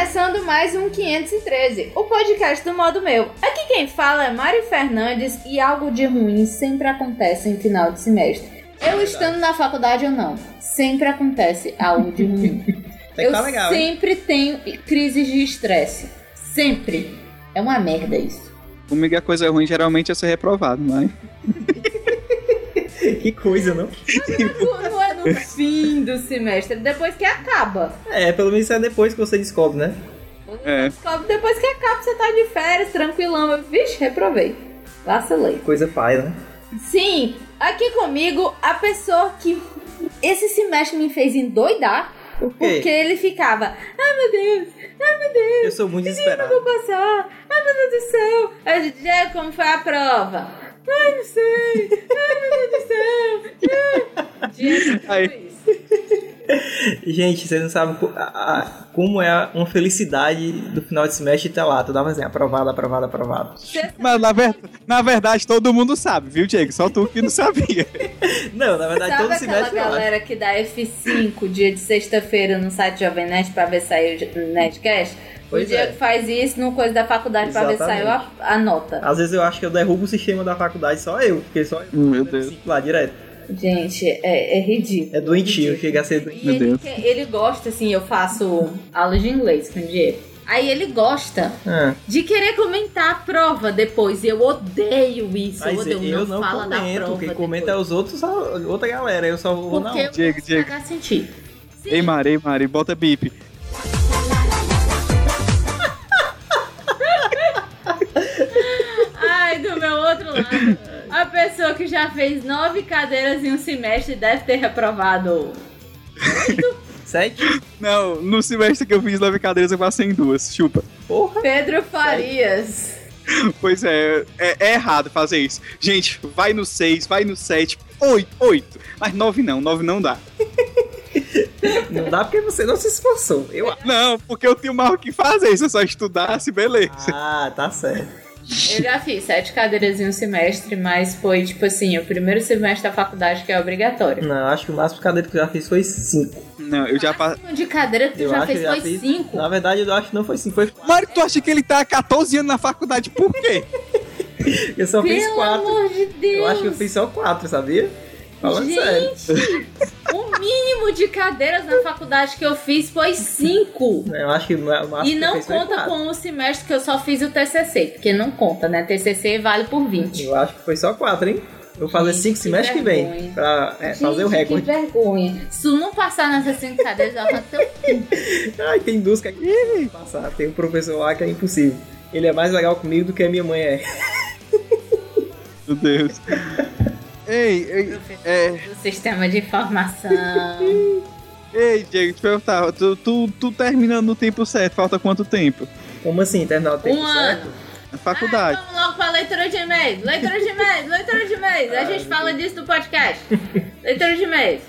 Começando mais um 513, o podcast do modo meu. Aqui quem fala é Mari Fernandes e algo de ruim sempre acontece em final de semestre. Eu estando na faculdade ou não, sempre acontece algo de ruim. Eu tá legal, hein? sempre tenho crises de estresse. Sempre. É uma merda isso. Comigo a coisa ruim geralmente é ser reprovado, mas. Que coisa, não? Não é no fim do semestre, depois que acaba. É, pelo menos é depois que você descobre, né? É. Descobre Depois que acaba, você tá de férias, tranquilão. Eu, Vixe, reprovei. Vacilei. Coisa pai, né? Sim, aqui comigo a pessoa que esse semestre me fez endoidar. Porque ele ficava, ai meu Deus, ai meu Deus, Eu sou muito eu desesperado. vou passar, ai meu Deus do céu. Aí, Diego, como foi a prova? Ai, não sei, ai meu Deus do céu. Diego, tudo Aí. isso. Gente, vocês não sabem como é uma felicidade do final de semestre estar lá. Tu dava assim, aprovado, aprovado, aprovado. Mas na, ver- na verdade todo mundo sabe, viu, Diego? Só tu que não sabia. Não, na verdade, Sabe todo aquela semestre acho. galera que dá F5 dia de sexta-feira no site Jovem Nerd pra ver se saiu o Nerdcast? Pois o Diego é. faz isso no coisa da faculdade pra ver se saiu a, a nota. Às vezes eu acho que eu derrubo o sistema da faculdade só eu, porque só eu Meu Deus. lá direto. Gente, é, é ridículo. É doentio, chega a ser doentio. Meu ele, Deus. quer- ele gosta, assim, eu faço aula de inglês com o Diego. Aí ele gosta Ah, de querer comentar a prova depois. E eu odeio isso. eu mas odeio. eu não, não fala da comento, prova. quem comenta é os outros, a outra galera, eu só vou Porque eu Diego, Diego. Sim. ei, Mari, ei, Mari, bota bip. Ai, do meu outro lado. Pessoa que já fez nove cadeiras em um semestre deve ter reprovado. Sete? Não, no semestre que eu fiz nove cadeiras eu passei em duas, chupa. Porra! Pedro Farias. Pois é, é, é errado fazer isso. Gente, vai no seis, vai no sete, oito, oito. Mas nove não, nove não dá. Não dá porque você não se esforçou. Eu. Não, porque eu tenho mal o que fazer, se eu só estudasse, beleza. Ah, tá certo. Eu já fiz sete cadeiras em um semestre, mas foi tipo assim, o primeiro semestre da faculdade que é obrigatório. Não, acho que o máximo de cadeira que eu já fiz foi cinco. Não, eu já O passei. máximo de cadeira que tu Eu já fez já foi fiz. cinco. Na verdade, eu acho que não foi cinco, foi. Mário, tu acha que ele tá há 14 anos na faculdade, por quê? Eu só fiz Pelo quatro. amor de Deus. Eu acho que eu fiz só quatro, sabia? Sério. Gente, o mínimo de cadeiras na faculdade que eu fiz foi cinco. Eu acho que o máximo E que não conta com o semestre que eu só fiz o TCC, porque não conta, né? TCC vale por 20. Eu acho que foi só quatro, hein? Eu vou fazer cinco que semestre que vem. Pra é, Gente, fazer o recorde. Que vergonha. Se tu não passar nessas cinco cadeiras, eu arranco Ai, tem duas que é impossível passar. Tem um professor lá que é impossível. Ele é mais legal comigo do que a minha mãe é. Meu Deus. Ei, ei, é, do sistema de informação. ei, Diego, te perguntar, tu, tu, tu terminando no tempo certo, falta quanto tempo? Como assim, terminar o tempo Um certo? ano. Na faculdade. Ah, vamos logo pra leitura de e-mails. Leitura de e-mails, leitura de e-mails. A gente fala disso no podcast. leitura de e-mails.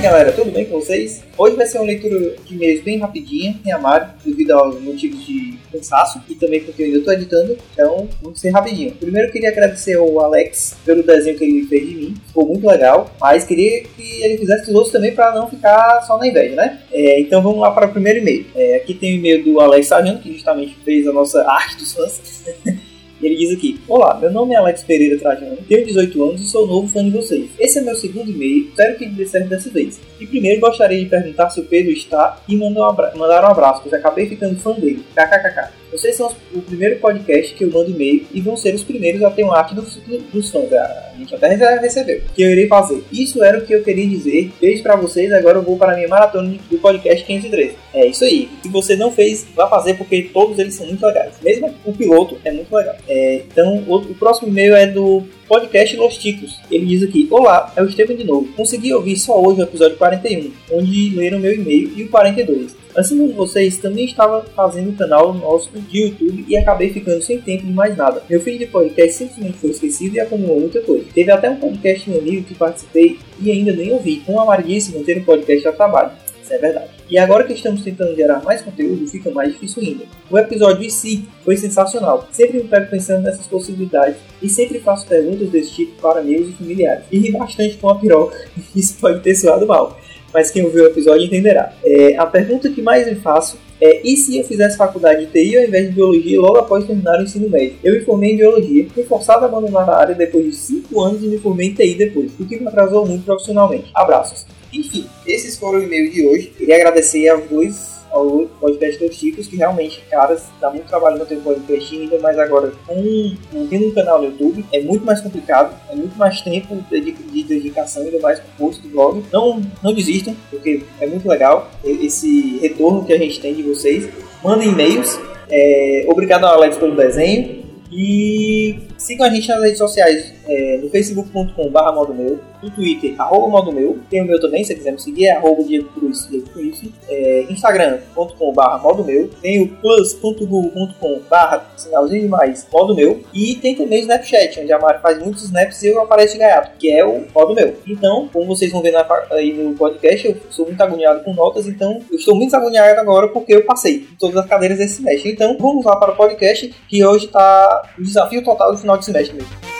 Galera, tudo bem com vocês? Hoje vai ser uma leitura de e-mails bem rapidinha, sem amado, devido aos motivos de cansaço e também porque eu ainda estou editando, então vamos ser rapidinho. Primeiro eu queria agradecer ao Alex pelo desenho que ele fez de mim, ficou muito legal, mas queria que ele fizesse dos outros também para não ficar só na inveja, né? É, então vamos lá para o primeiro e-mail. É, aqui tem o e-mail do Alex Sargento, que justamente fez a nossa arte dos fãs. Ele diz aqui: Olá, meu nome é Alex Pereira Trajano, tenho 18 anos e sou novo fã de vocês. Esse é meu segundo e-mail, espero que dê certo dessa vez. E primeiro gostaria de perguntar se o Pedro está e mandar um, abra mandar um abraço, pois acabei ficando fã dele. KKKK. Vocês são o primeiro podcast que eu mando e-mail e vão ser os primeiros a ter um arte dos, dos fãs. A gente até já recebeu. Que eu irei fazer. Isso era o que eu queria dizer. Beijo pra vocês. Agora eu vou para a minha maratona do podcast 513. É isso aí. Se você não fez, vá fazer porque todos eles são muito legais. Mesmo o piloto é muito legal. É, então, o, o próximo e-mail é do podcast Los Ticos. Ele diz aqui: Olá, é o Estevam de novo. Consegui ouvir só hoje o episódio 41, onde leram meu e-mail, e o 42. Assim como vocês, também estava fazendo um canal nosso de YouTube e acabei ficando sem tempo de mais nada. Meu feed de podcast simplesmente foi esquecido e acumulou muita coisa. Teve até um podcast meu amigo que participei e ainda nem ouvi. Como a Mari disse, manter um podcast a trabalho. Isso é verdade. E agora que estamos tentando gerar mais conteúdo, fica mais difícil ainda. O episódio em si foi sensacional. Sempre me pego pensando nessas possibilidades e sempre faço perguntas desse tipo para amigos e familiares. E ri bastante com a piroca. Isso pode ter soado mal, mas quem ouviu o episódio entenderá. É, a pergunta que mais me faço é: e se eu fizesse faculdade de TI ao invés de biologia logo após terminar o ensino médio? Eu me formei em biologia, fui forçado a abandonar a área depois de 5 anos e me formei em TI depois, o que me atrasou muito profissionalmente. Abraços. Enfim, esses foram o e-mail de hoje. Queria agradecer aos dois ao podcast dos Chicos, que realmente, caras, dá muito trabalho manter um podcast ainda mais agora com tendo um canal no YouTube, é muito mais complicado, é muito mais tempo de, de dedicação, ainda mais com o post do blog. Não, não desistam, porque é muito legal esse retorno que a gente tem de vocês. Mandem e-mails. É, obrigado ao Alex pelo desenho. E sigam a gente nas redes sociais, é, no facebook.com.br modo meu, no Twitter, arroba modo meu, tem o meu também, se quiser me seguir, é arroba Diego Cruz, Diego Cruz, é, instagram.com.br modo meu, tem o plus.google.com.br sinalzinho demais, modo meu, e tem também o Snapchat, onde a Mari faz muitos snaps e eu apareço de gaiato, que é o modo meu. Então, como vocês vão ver na, aí no podcast, eu sou muito agoniado com notas, então eu estou muito agoniado agora porque eu passei em todas as cadeiras desse semestre. Então, vamos lá para o podcast, que hoje está o desafio total do final de semestre mesmo.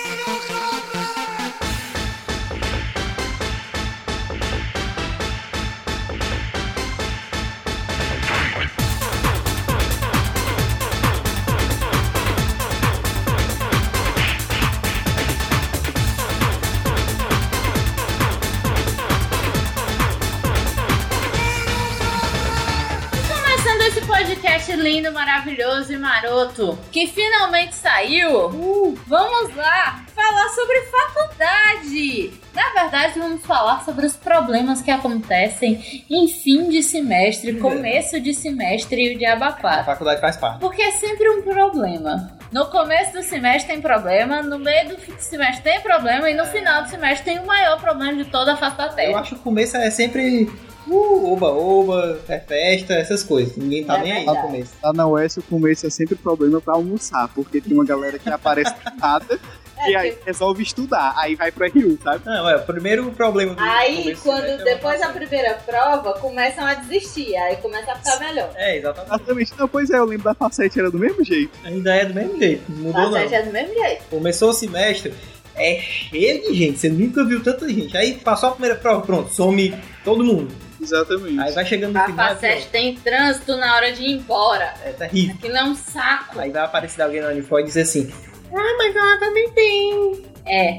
Maroto, que finalmente saiu, uh, vamos lá falar sobre faculdade. Na verdade, vamos falar sobre os problemas que acontecem em fim de semestre, começo de semestre e o diabo a A faculdade faz parte. Porque é sempre um problema. No começo do semestre tem problema, no meio do semestre tem problema e no final do semestre tem o maior problema de toda a face da Eu acho que o começo é sempre uh, oba, oba, é festa, essas coisas. Ninguém tá É nem aí no começo. Lá na UES o começo é sempre problema pra almoçar, porque tem uma galera que aparece nada e aí resolve estudar, aí vai pro RU, sabe? Não, é, o primeiro problema do Aí, começo do quando é depois da primeira prova, começam a desistir, aí começa a ficar melhor. É, exatamente. Exatamente. Não, pois é, eu lembro da facete, era do mesmo jeito. Ainda é do mesmo jeito, não mudou não. certo, é do mesmo jeito. Começou o semestre, é cheio de gente, você nunca viu tanta gente. Aí passou a primeira prova, pronto, some todo mundo. Exatamente. Aí vai chegando no A final, Facete tem trânsito na hora de ir embora. é terrível. Aquilo é um saco. Aí vai aparecer alguém na Unifor e dizer assim, ah, mas ela também tem. É.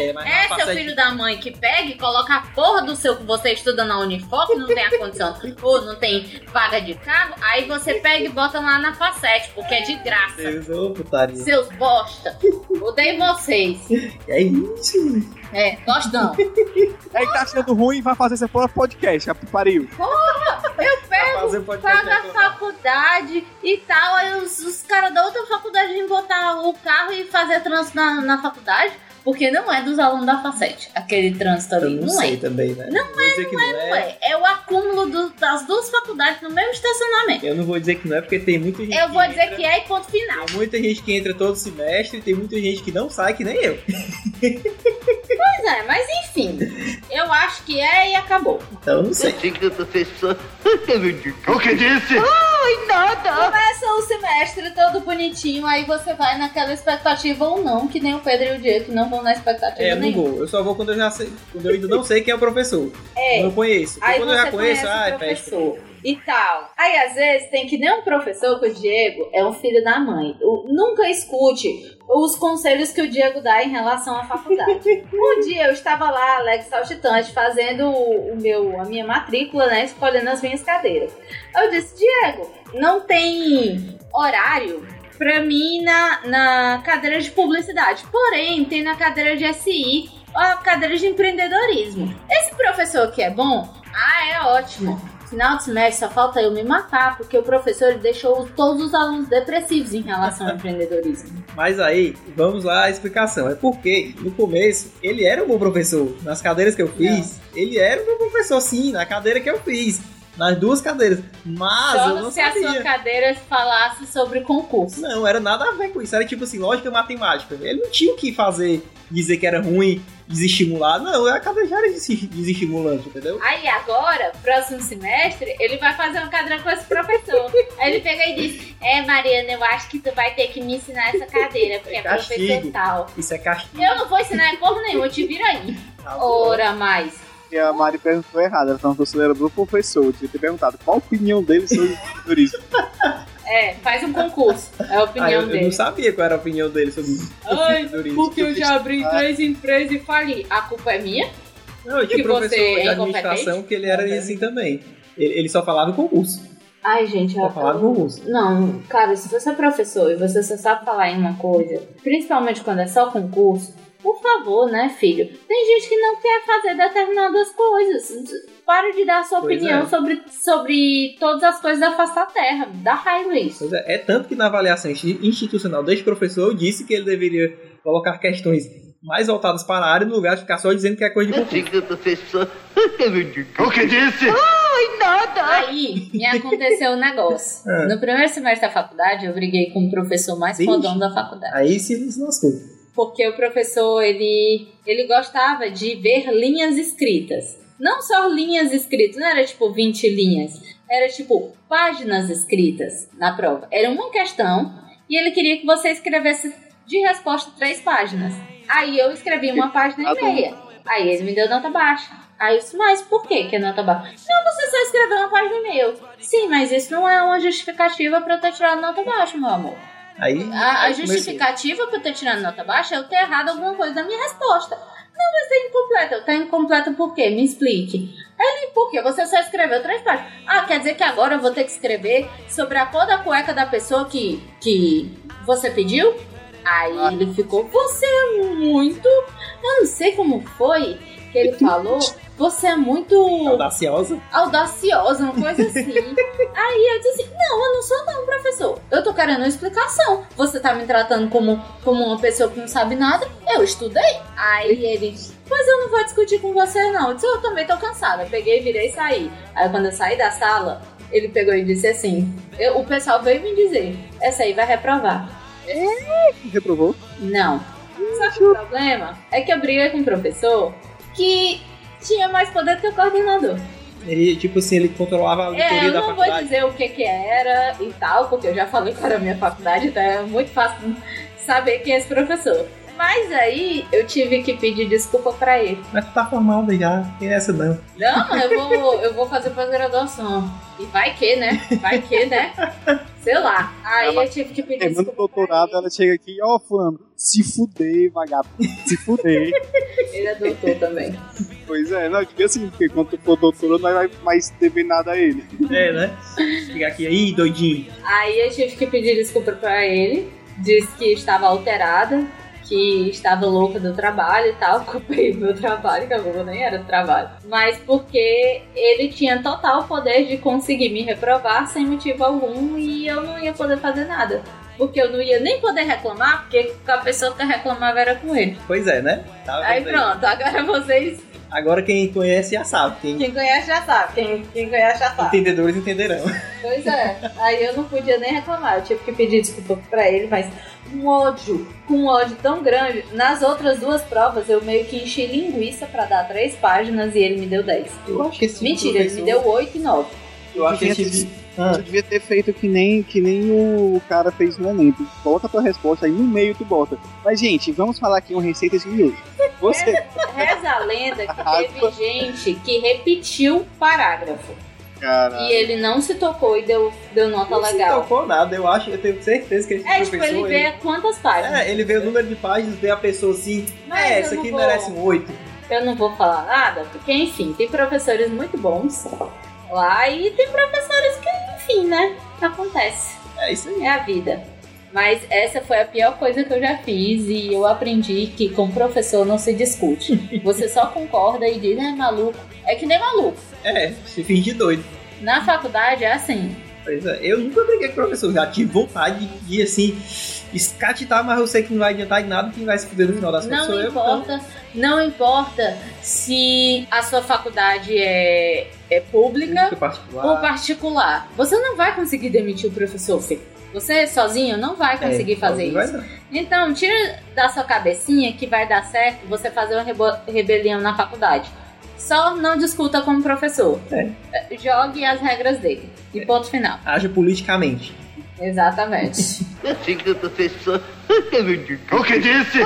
É, mas É, na seu filho da mãe que pega e coloca a porra do seu que você estuda na Unifor, que não tem ar-condicionado ou não tem vaga de carro, aí você pega e bota lá na Facete, porque é de graça. Deus, ô, putaria. Seus bosta. Odeio vocês. É isso. É, não. Aí tá achando ruim, vai fazer seu próprio podcast, já pariu. Eu pego paga a é faculdade e tal, aí os, os caras da outra faculdade vêm botar o carro e fazer trânsito na, na faculdade, lugar porque não é dos alunos da Facete, aquele trânsito Eu ali, não, não, sei é. também, né? Não, vou dizer que não, Não é, é o acúmulo do- das duas faculdades no mesmo estacionamento. Eu não vou dizer que não é porque tem muita gente Eu vou dizer entra, que é e ponto final. Tem muita gente que entra todo semestre, tem muita gente que não sai, que nem eu. Pois é, mas enfim, eu acho que é e acabou. Então eu não sei. O professor O que disse? Começa o semestre todo bonitinho, aí você vai naquela expectativa ou não, que nem o Pedro e o Diego que não vão na expectativa É, eu não nenhuma. vou. Eu só vou quando eu já sei. Quando eu ainda não sei quem é o professor. É. Eu conheço. Aí quando eu já conheço, ah, é professor. e tal. Aí, às vezes, tem que nem um professor que o Diego é um filho da mãe. O- nunca escute os conselhos que o Diego dá em relação à faculdade. um dia eu estava lá, Alex Saltitante, fazendo o, o meu, a minha matrícula, né? Escolhendo as minhas cadeiras. Eu disse, Diego, não tem horário pra mim na, na cadeira de publicidade. Porém, tem na cadeira de SI a cadeira de empreendedorismo. Esse professor aqui é bom? Ah, é ótimo. Final de semestre só falta eu me matar, porque o professor deixou todos os alunos depressivos em relação ao empreendedorismo. Mas aí, vamos lá a explicação. É porque, no começo, ele era um bom professor. Nas cadeiras que eu fiz, ele era um bom professor, sim, na cadeira que eu fiz. Nas duas cadeiras. Mas eu Só não se a sua sabia. cadeira falasse sobre concurso. Não, era nada a ver com isso. Era tipo assim, lógica matemática. Ele não tinha o que fazer, dizer que era ruim, desestimular. Não, a cadeira já era desestimulante, entendeu? Aí agora, próximo semestre, ele vai fazer uma cadeira com esse professor. Aí ele pega e diz: É, Mariana, eu acho que tu vai ter que me ensinar essa cadeira, porque é, É professor tal. Isso é castigo. Eu não vou ensinar em porra nenhuma, te vira aí. Tá. Ora mais. E a Mari perguntou errado, ela ele era do professor. Eu devia ter perguntado qual a opinião dele sobre turismo. É, faz um concurso. É a Ah, opinião eu, eu dele. não sabia qual era a opinião dele sobre Ai, empreendedorismo. porque eu já abri três empresas e fali. A culpa é minha? Não, eu tinha que um professor você é de administração incompetente? que ele era assim também. Ele, ele só falava em concurso. Ai, gente, Só falava em concurso. Não, cara, se você é professor e você só sabe falar em uma coisa, principalmente quando é só concurso, por favor, né, filho? Tem gente que não quer fazer determinadas coisas. Para de dar a sua Pois opinião é. sobre, sobre todas as coisas da face da terra. Dá raiva isso. Pois é, é tanto que na avaliação insti- institucional deste professor eu disse que ele deveria colocar questões mais voltadas para a área no lugar de ficar só dizendo que é coisa de professor. O que disse? Aí me aconteceu um negócio. É. No primeiro semestre da faculdade, eu briguei com o professor mais Vixe. fodão da faculdade. Aí se se lascou. Porque o professor ele, ele gostava de ver linhas escritas. Não só linhas escritas, não era tipo 20 linhas, era tipo páginas escritas na prova. Era uma questão e ele queria que você escrevesse de resposta três páginas. Aí eu escrevi uma página e meia. Aí ele me deu nota baixa. Aí eu disse, mas por que que é nota baixa? Não, você só escreveu uma página e meia. Sim, mas isso não é uma justificativa pra eu ter tirado nota baixa, meu amor. Aí, A, a justificativa eu ter tirado nota baixa é eu ter errado alguma coisa da minha resposta. Não, mas tá incompleta. Eu tá incompleta por quê? Me explique. Ele, por quê? Você só escreveu três páginas. Ah, quer dizer que agora eu vou ter que escrever sobre a cor da cueca da pessoa que, que você pediu? Aí ele ficou, você é muito. Eu não sei como foi que ele falou. Você é muito Audaciosa. audaciosa, uma coisa assim. Aí eu disse não, eu não sou não, professor. Eu tô querendo uma explicação. Você tá me tratando como, como uma pessoa que não sabe nada. Eu estudei. Aí ele, pois eu não vou discutir com você não. Eu disse, eu também tô cansada. Peguei, virei e saí. Aí quando eu saí da sala, ele pegou e disse assim, eu- o pessoal veio me dizer, essa aí vai reprovar. Reprovou? Não. Só que o problema é que eu briguei com um professor que tinha mais poder do que o coordenador. Ele, tipo assim, ele controlava a É, auditoria eu da não vou faculdade. dizer o que que era e tal, porque eu já falei para a minha faculdade, então é muito fácil saber quem é esse professor. Mas aí eu tive que pedir desculpa pra ele. Mas tu tá formada já, tem essa não. Não, eu vou, eu vou fazer pós-graduação. E vai que, né? Vai que, né? Sei lá. Aí eu tive que pedir desculpa doutorado, ela chega aqui, ó, fulano, se fuder, vagabundo, se fuder. ele. Ele é doutor também. Pois é, não, diga assim, porque quando tu for doutor, não vai mais dever nada a ele. É, né? Fica aqui, aí, doidinho. Aí eu tive que pedir desculpa pra ele. Disse que estava alterada, que estava louca do trabalho e tal. Culpei meu trabalho, que a nem era do trabalho. Mas porque ele tinha total poder de conseguir me reprovar sem motivo algum e eu não ia poder fazer nada. Porque eu não ia nem poder reclamar, porque a pessoa que reclamava era com ele. Pois é, né? Tá Aí pronto, agora vocês, Agora quem conhece já sabe. Quem quem conhece já sabe, quem, quem conhece já sabe. entendedores entenderão. Pois é, aí eu não podia nem reclamar, eu tive que pedir desculpa pra ele, mas um ódio, com um ódio tão grande. Nas outras duas provas eu meio que enchi linguiça pra dar três páginas e ele me deu dez. Eu acho que esse Mentira, ele me deu oito e nove. Eu acho que esse. Ah, Tu devia ter feito que nem, que nem o cara fez no Enem. Tu coloca a tua resposta aí no meio tu bota. Mas, gente, vamos falar aqui uma receita de miojo. Você, Reza a lenda que teve gente que repetiu o parágrafo. Caralho. E ele não se tocou e deu, deu nota Não se legal. tocou nada, eu acho, eu tenho certeza que esse É, tipo, ele vê quantas páginas. É, ele vê o número de páginas, vê a pessoa assim, Mas é, não aqui vou- merece um 8. Eu não vou falar nada, porque, enfim, tem professores muito bons lá e tem professores que, enfim, né? Acontece. É isso aí. É a vida. Mas essa foi a pior coisa que eu já fiz e eu aprendi que com professor não se discute. Você só concorda e diz, é maluco. É que nem maluco. É, se finge doido. Na faculdade é assim. Pois é, eu nunca briguei com o professor, já tive vontade de, assim, escatitar, mas eu sei que não vai adiantar de nada, quem vai se fuder no final das contas Não sou eu. então. importa, não importa se a sua faculdade é, é pública Público particular. ou particular. Você não vai conseguir demitir o professor, Fê. Você sozinho não vai conseguir É, fazer isso. Então, tira da sua cabecinha que vai dar certo você fazer uma rebelião na faculdade. Só não discuta com o professor. É. Jogue as regras dele. E ponto final. Haja politicamente. Exatamente. Assim que o professor. O que disse?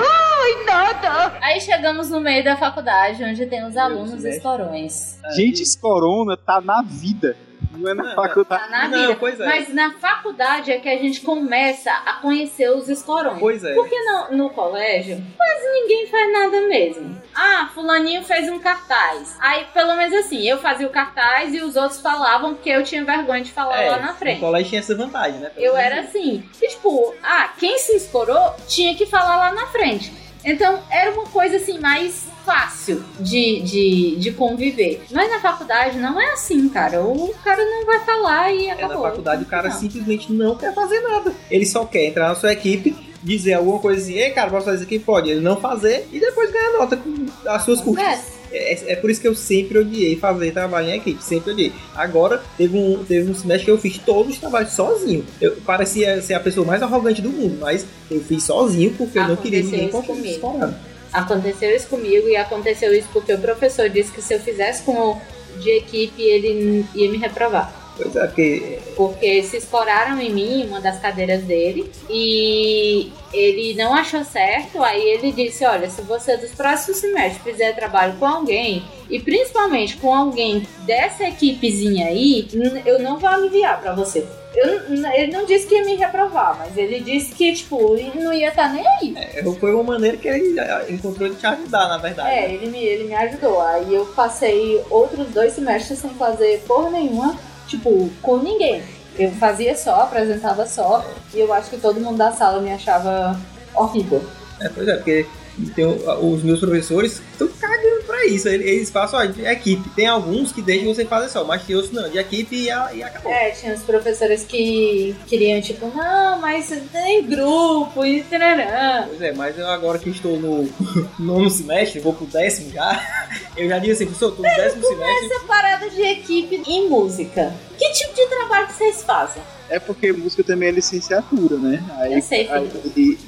Aí chegamos no meio da faculdade, onde tem os alunos escorões. Gente, esse corona tá na vida. Não é na faculdade. Na Não, pois é. Mas na faculdade é que a gente começa a conhecer os escorões. Pois é. Porque no, no colégio, quase ninguém faz nada mesmo. Ah, fulaninho fez um cartaz. Aí, pelo menos assim, eu fazia o cartaz e os outros falavam porque eu tinha vergonha de falar É, lá na O frente. colégio tinha essa vantagem, né? Eu era assim. E, tipo, ah, quem se escorou tinha que falar lá na frente. Então, era uma coisa assim, mais fácil de, de, de conviver. Mas na faculdade não é assim, cara. O cara não vai falar e É, acabou. na faculdade o cara Não. simplesmente não quer fazer nada. Ele só quer entrar na sua equipe, dizer alguma coisa assim, ei cara, posso fazer isso aqui? Pode. Ele não fazer e depois ganhar nota com as suas custas. É, é por isso que eu sempre odiei fazer trabalho em equipe, sempre odiei. Agora, teve um, teve um semestre que eu fiz todos os trabalhos sozinho. Eu parecia ser a pessoa mais arrogante do mundo, mas eu fiz sozinho porque eu não queria ninguém isso com comigo. escorando. Aconteceu isso comigo e aconteceu isso porque o professor disse que se eu fizesse com o de equipe, ele ia me reprovar. Pois é, porque Porque se escoraram em mim, uma das cadeiras dele, e ele não achou certo. Aí ele disse: Olha, se você dos próximos semestres fizer trabalho com alguém, e principalmente com alguém dessa equipezinha aí, eu não vou aliviar pra você. Eu ele não disse que ia me reprovar, mas ele disse que, tipo, não ia estar nem aí. é, foi uma maneira que ele ah, encontrou de te ajudar, na verdade. É, ele me, ele me ajudou. Aí eu passei outros dois semestres sem fazer porra nenhuma, tipo, com ninguém. Eu fazia só, apresentava só, e eu acho que todo mundo da sala me achava horrível. É, pois é, porque tem o- os meus professores estão cagando pra isso. Eles, passam, ó, de equipe. Tem alguns que deixam você fazer só, mas tem outros não, de equipe e, a- e acabou. É, tinha os professores que queriam, tipo, não, mas tem grupo e tarará. Pois é, mas eu agora que estou no nono semestre, vou pro décimo já, eu já disse assim, professor, tô no décimo semestre. Essa parada de equipe em música. Que tipo de trabalho que vocês fazem? É porque música também é licenciatura, né? Aí, Eu sei, aí-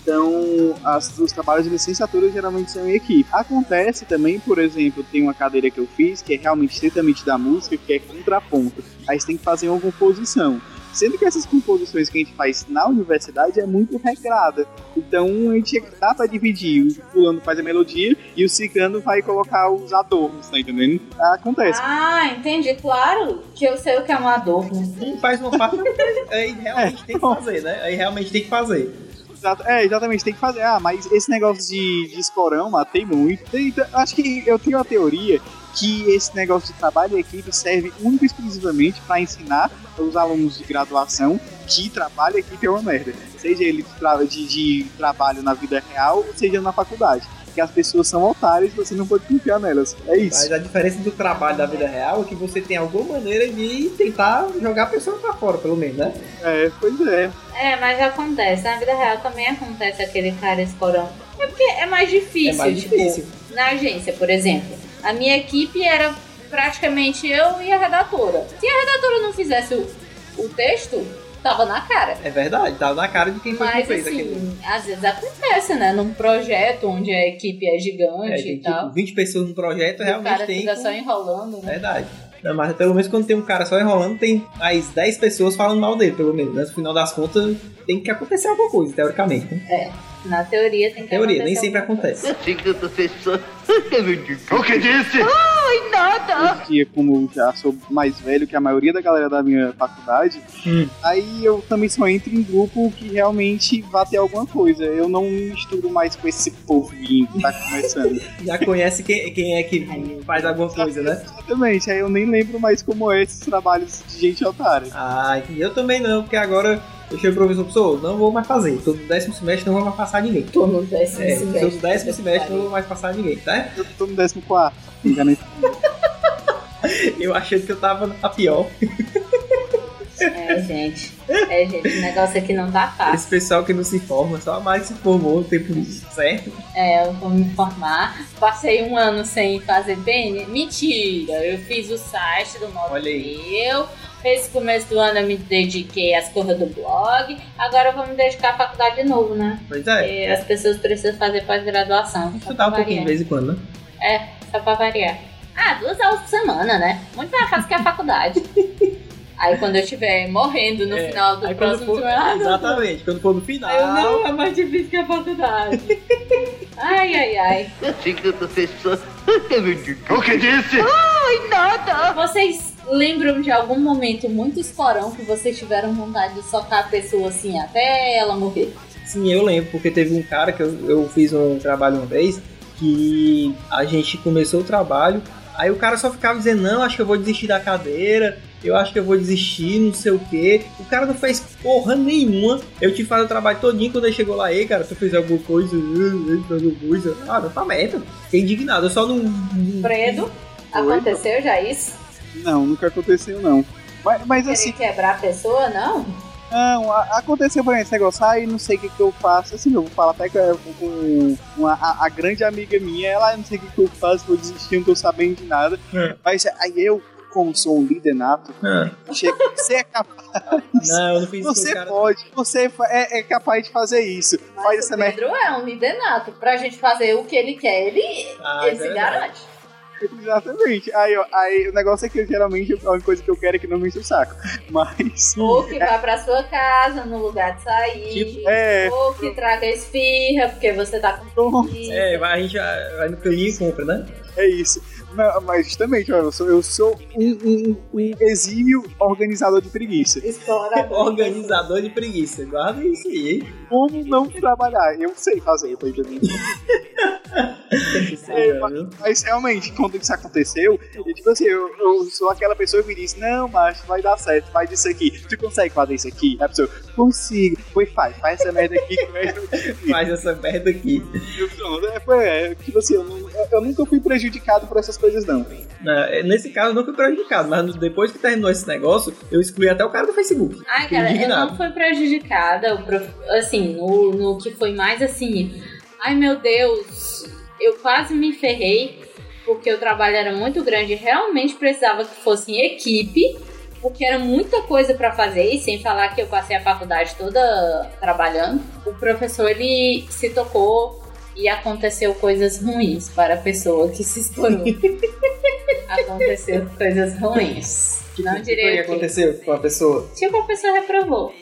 então, as, os trabalhos de licenciatura geralmente são em equipe. Acontece também, por exemplo, tem uma cadeira que eu fiz que é realmente estritamente da música, que é contraponto. Aí você tem que fazer uma composição. Sendo que essas composições que a gente faz na universidade é muito regrada. Então a gente dá pra dividir. O fulano faz a melodia e o cigano vai colocar os adornos, tá entendendo? Acontece. Ah, entendi. Claro que eu sei o que é um adorno. Um faz uma parte, aí realmente tem que fazer, né? Aí realmente tem que fazer. Exato- É, exatamente, tem que fazer. Ah, mas esse negócio de, de escorão, matei muito. Então, acho que eu tenho a teoria que esse negócio de trabalho em equipe serve única e exclusivamente para ensinar os alunos de graduação que trabalho em equipe é uma merda. Seja ele de, tra- de- de trabalho na vida real, seja na faculdade. Que as pessoas são otárias e você não pode confiar nelas. É isso. Mas a diferença do trabalho da vida real é que você tem alguma maneira de tentar jogar a pessoa pra fora, pelo menos, né? É, pois é. É, mas acontece. Na vida real também acontece aquele cara escorão. É porque é mais difícil. É mais tipo, difícil. Na agência, por exemplo. A minha equipe era praticamente eu e a redatora. Se a redatora não fizesse o, o texto, tava na cara. É verdade, tá na cara de quem foi que Mas fez aquilo. assim, às vezes acontece, né? Num projeto onde a equipe é gigante É, e tem tal. tipo 20 pessoas no projeto, o realmente cara tem. fica só enrolando, né? Verdade. Não, mas pelo menos quando tem um cara só enrolando, tem mais 10 pessoas falando mal dele, pelo menos. Né? No final das contas, tem que acontecer alguma coisa, teoricamente. Né? Na teoria tem que Teoria, nem sempre acontece. Que o que disse? Nada! Hoje em dia, como eu já sou mais velho que a maioria da galera da minha faculdade, Hum. aí eu também só entro em grupo que realmente vai ter alguma coisa. Eu não misturo mais com esse povinho que tá começando. Já conhece quem, quem é que faz alguma coisa, né? Exatamente, aí eu nem lembro mais como é esses trabalhos de gente otária. Ah, eu também não, porque agora eu chego pro professor, professor, não vou mais fazer. Tô no décimo semestre, não vou mais passar ninguém. Tô no décimo É, semestre. tô no décimo semestre, não vou mais passar ninguém, tá? Eu tô no 14. Enganei. Eu achei que eu tava na pior. É, gente. É, gente, o negócio aqui não tá fácil. Esse pessoal que não se forma, só a Mari se formou no tempo certo. É, eu vou me informar. Passei um ano sem fazer PN. Mentira! Eu fiz o site do modo Olha aí. meu. Esse começo do ano eu me dediquei às coisas do blog. Agora eu vou me dedicar à faculdade de novo, né? Pois é. Porque as pessoas precisam fazer pós-graduação. Estudar um pouquinho de variar. vez em quando, né? É, só pra variar. Ah, duas aulas por semana, né? Muito mais fácil que a faculdade. Aí quando eu estiver morrendo no É, final do Aí próximo for, não, exatamente, quando for no final. Eu, não, é mais difícil que a faculdade. ai, ai, ai. Assim que o professor O que disse? nada! Vocês lembram de algum momento muito esporão que vocês tiveram vontade de socar a pessoa assim até ela morrer? Sim, eu lembro, porque teve um cara que eu, eu fiz um trabalho uma vez que a gente começou o trabalho, aí o cara só ficava dizendo, não, acho que eu vou desistir da cadeira, eu acho que eu vou desistir, não sei o quê. O cara não fez porra nenhuma. Eu te fazer o trabalho todinho quando ele chegou lá, ei, cara, tu fez alguma coisa, alguma coisa. Ah, não tá merda. Fiquei indignado, eu só não. Fredo, aconteceu já isso? Não, nunca aconteceu, não. Mas, mas Querer assim, quebrar a pessoa, não? Não, aconteceu por esse negócio, aí não sei o que, que eu faço, assim, eu vou falar até com, com uma, a, a grande amiga minha, ela não sei o que, que eu faço, vou desistir, não tô sabendo de nada. É. Mas aí eu, como sou um líder nato, Ah, chego, você é capaz, não, eu não você cara. pode, você é, é capaz de fazer isso. Faz Mas essa o merda. Pedro é um líder nato. Pra gente fazer o que ele quer, ele, Ah, ele se é garante. Exatamente. Aí, ó, aí o negócio é que eu, geralmente a única coisa que eu quero é que não me enche o saco. Mas. Ou que vá pra sua casa no lugar de sair. Tipo, É, Ou que traga esfirra, porque você tá com. É, vai, a gente vai vai no caminho e compra, né? é isso. Não, mas justamente, eu sou, eu sou um, um- um exímio organizador de preguiça. Explorador. Organizador de preguiça. Guarda isso aí, hein? Como não trabalhar? Eu sei fazer, tá entendendo? É, viu? Mas realmente, quando isso aconteceu, eu, tipo assim, eu, eu sou aquela pessoa que diz: Não, macho, vai dar certo, faz isso aqui. Tu consegue fazer isso aqui? A pessoa, consigo. Pois faz, faz essa merda aqui que vai. Faz essa merda aqui. Eu, pronto, é, foi, é, tipo assim, eu, não- eu nunca fui prejudicado por essas coisas, não. É, Nesse caso, eu não fui prejudicado, mas depois que terminou esse negócio, eu excluí até o cara do Facebook. Ai, cara, eu indignado. não fui prejudicada, prof- assim, no, no que foi mais assim, ai meu Deus, eu quase me ferrei, porque o trabalho era muito grande, realmente precisava que fosse em equipe, porque era muita coisa pra fazer, e sem falar que eu passei a faculdade toda trabalhando, o professor, ele se tocou e aconteceu coisas ruins para a pessoa que se estourou. aconteceu coisas ruins. Não que diria que o quê. aconteceu com a pessoa? Tipo, a pessoa reprovou.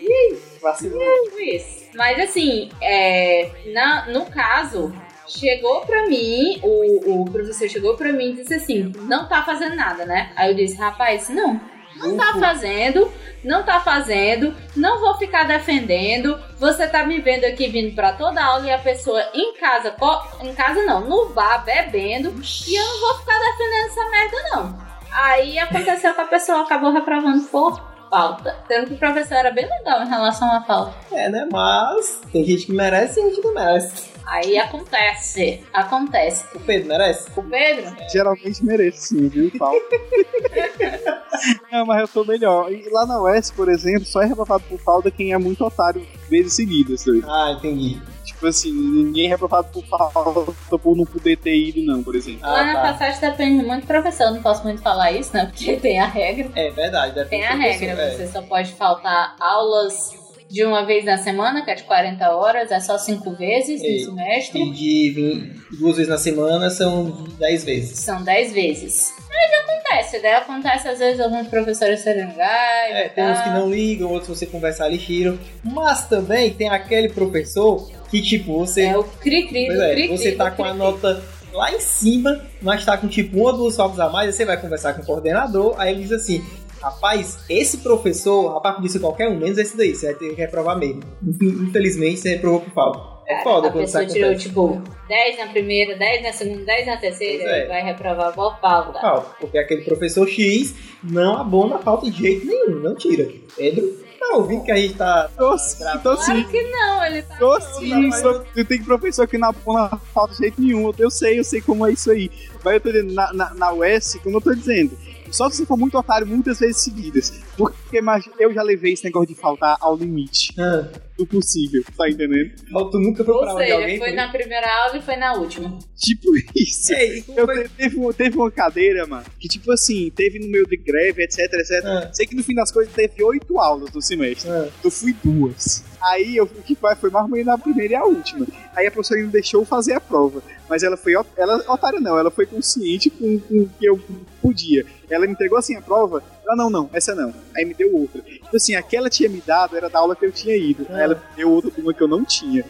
Vacilou. Isso. Mas assim, é, na, no caso, chegou pra mim, o, o professor chegou pra mim e disse assim: não tá fazendo nada, né? Aí eu disse, rapaz, não. Não tá fazendo, não tá fazendo, não vou ficar defendendo. Você tá me vendo aqui vindo pra toda aula e a pessoa em casa, em casa não, no bar bebendo, e eu não vou ficar defendendo essa merda, não. Aí aconteceu que a pessoa acabou reprovando por falta. Sendo que o professor era bem legal em relação à falta. É, né? Mas tem gente que merece e gente que não merece. Aí acontece, acontece. O Pedro merece? O Pedro, Geralmente mereço sim, viu, Paulo? não, mas eu sou melhor. E lá na UES, por exemplo, só é reprovado por falta quem é muito otário vezes seguidas. Sabe? Ah, entendi. Tipo assim, ninguém é reprovado por falta por não poder ter ido, não, por exemplo. lá Ah, na tá. passagem depende muito do professor. Não posso muito falar isso, né? Porque tem a regra. É verdade. deve Tem a regra. é. Você só pode faltar aulas de uma vez na semana, que é de 40 horas, é só cinco vezes Ei. no semestre. E de duas vezes na semana são 10 vezes. São 10 vezes. Mas acontece, né? Acontece às vezes alguns professores serem legais. É, e tem uns que não ligam, outros você conversar ali tiram. Mas também tem aquele professor que, tipo, você. É o cri-cri é, cri-cri você tá com a nota lá em cima, mas tá com tipo uma ou duas faltas a mais, aí você vai conversar com o coordenador, aí ele diz assim. Rapaz, esse professor, a parte disso qualquer um, menos esse daí, você vai ter que reprovar mesmo. Infelizmente, você reprovou por falta. É foda a quando pessoa tirou, acontece. tipo, 10 na primeira, 10 na segunda, 10 na terceira, é. vai reprovar por falta. falta, porque aquele professor X não abona a falta de jeito nenhum, não tira. Pedro, tá ouvindo que a gente tá. Tô sim, tô sim. Claro que não, ele tá... Tô sim, sou, eu tenho professor que não põe na falta de jeito nenhum. Eu sei, eu sei como é isso aí. Mas eu tô dizendo, na, na, na US, como eu tô dizendo, só se for muito otário muitas vezes seguidas. Porque eu já levei esse negócio de faltar ao limite Ah, do possível, tá entendendo? mas tu nunca foi pra Ou aula de seja, alguém? foi na primeira aula e foi na última. Tipo isso. Eu foi? te- teve, uma- teve uma cadeira, mano, que tipo assim, teve no meio de greve, etc, etc. Ah. Sei que no fim das coisas teve oito aulas no semestre. Ah. Eu fui duas. Aí eu, o que foi, foi mais ou menos a primeira e a última. Aí a professora não deixou fazer a prova. Mas ela foi, ela, otária não, ela foi consciente com, com o que eu podia. Ela me entregou assim a prova. Ela, não, não, essa não. Aí me deu outra. Tipo assim, aquela tinha me dado era da aula que eu tinha ido. Aí ela me deu outra de uma que eu não tinha.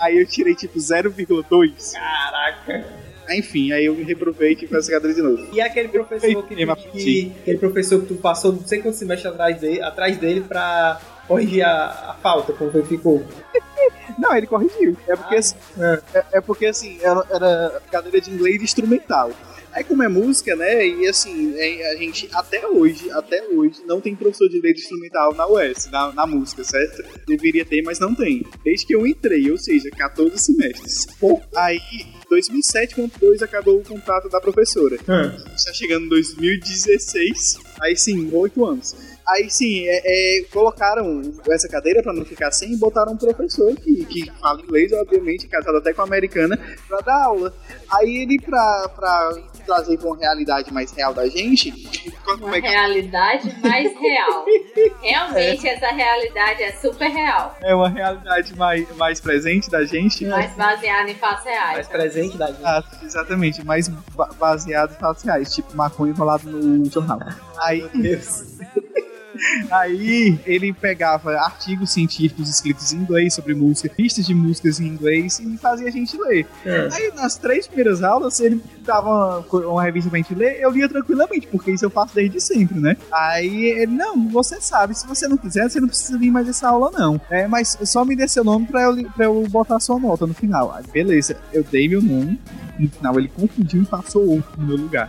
Aí eu tirei tipo 0,2. caraca. Enfim, aí eu me reprovei e tive que fazer cadeira de novo. E aquele professor que, que- sim. aquele professor que tu passou não sei quantos semestres atrás dele, atrás dele pra corrigir a, a falta, como foi que ficou. Não, ele corrigiu. É porque, assim, É. é, é porque assim, era, era cadeira de inglês instrumental. Aí como é música, né? E assim, é- a gente até hoje, até hoje, não tem professor de inglês instrumental na US, na, na música, certo? Deveria ter, mas não tem. Desde que eu entrei, ou seja, 14 semestres. Pô, aí, 2007, quando 2 acabou o contrato da professora. Está chegando em 2016, aí sim, oito anos. Aí sim, é, é, colocaram essa cadeira pra não ficar sem e botaram um professor que, que fala inglês, obviamente, casado até com a americana, pra dar aula. Aí ele, pra trazer pra uma realidade mais real da gente, como Uma é que realidade mais real. Realmente, essa realidade é super real. é uma realidade mais, mais presente da gente? Mais baseada em fatos reais. Mais presente da gente. Ah, exatamente, mais ba- baseado em fatos reais, tipo maconha enrolado no jornal. Aí, Deus. Aí ele pegava artigos científicos escritos em inglês sobre música, pistas de músicas em inglês e fazia a gente ler. É. Aí nas três primeiras aulas, ele dava uma, uma revista pra gente ler, eu lia tranquilamente, porque isso eu faço desde sempre, né? Aí ele, não, você sabe, se você não quiser, você não precisa vir mais essa aula, não. É, mas só me dê seu nome pra eu, pra eu botar sua nota no final. Aí, beleza, eu dei meu nome, no final ele confundiu e passou outro no meu lugar.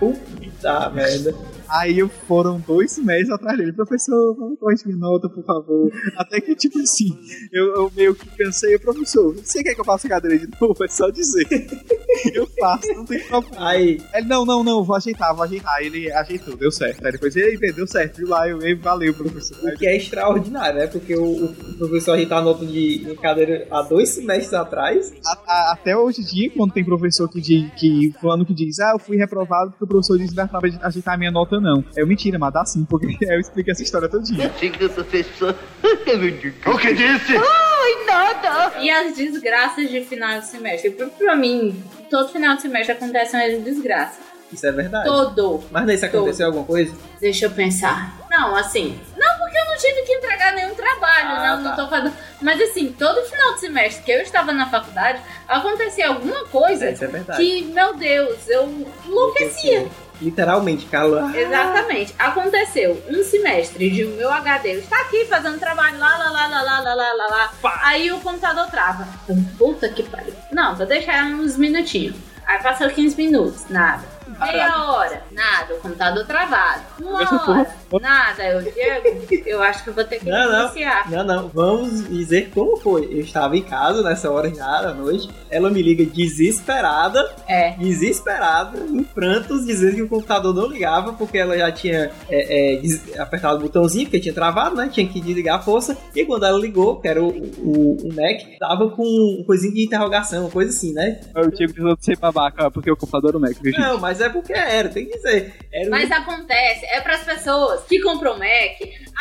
Tá, merda. Aí foram dois semestres atrás dele, professor, vamos corrigir minha nota, por favor. Até que, tipo assim, eu, eu meio que pensei, professor, você quer que eu faça cadeira de novo? É só dizer. eu faço, não tem problema. Aí, Ele, não, não, não, vou ajeitar, vou ajeitar. Aí Ele ajeitou, deu certo. Aí depois, ei, deu certo, viu lá, eu, ei, valeu, professor. o que é extraordinário, né? Porque o, o professor ajeitar a nota de, de cadeira há dois semestres atrás. A- a- até hoje em dia, quando tem professor que diz, que fulano que diz, ah, eu fui reprovado porque o professor disse que não ajeitar a minha nota, não. É mentira, mas dá sim, porque eu explico essa história todinha. Diga, professor. O que disse? E as desgraças de final de semestre? Pra, pra mim, todo final de semestre acontece uma desgraça. Isso é verdade. Todo. Mas nesse aconteceu alguma coisa? Deixa eu pensar. Não, assim. Não, porque eu não tive que entregar nenhum trabalho, Ah, não, tá. não tô fazendo. Mas assim, todo final de semestre que eu estava na faculdade, acontecia alguma coisa Isso é verdade. que, meu Deus, eu enlouquecia. Literalmente, Carla. Exatamente. Aconteceu um semestre de o meu HD está aqui fazendo trabalho lá, lá, lá, lá, lá, lá, lá, lá, lá. Aí o computador trava. Puta que pariu. Não, vou deixar uns minutinhos. Aí passou 15 minutos, nada. Meia hora, nada. O computador travado. Uma hora, nada. Eu, Diego, eu acho que eu vou ter que Não, não. iniciar. Não, não, vamos dizer como foi. Eu estava em casa nessa hora já da noite. Ela me liga desesperada, É. desesperada, em prantos, dizendo que o computador não ligava porque ela já tinha é, é, apertado o botãozinho, porque tinha travado, né? Tinha que desligar a força. E quando ela ligou, que era o, o, o Mac, tava com um coisinho de interrogação, uma coisa assim, né? Eu tinha precisado ser babaca, porque o computador é o Mac? Não, mas é porque era, tem que dizer. Era um- Mas acontece, é para as pessoas que compram Mac,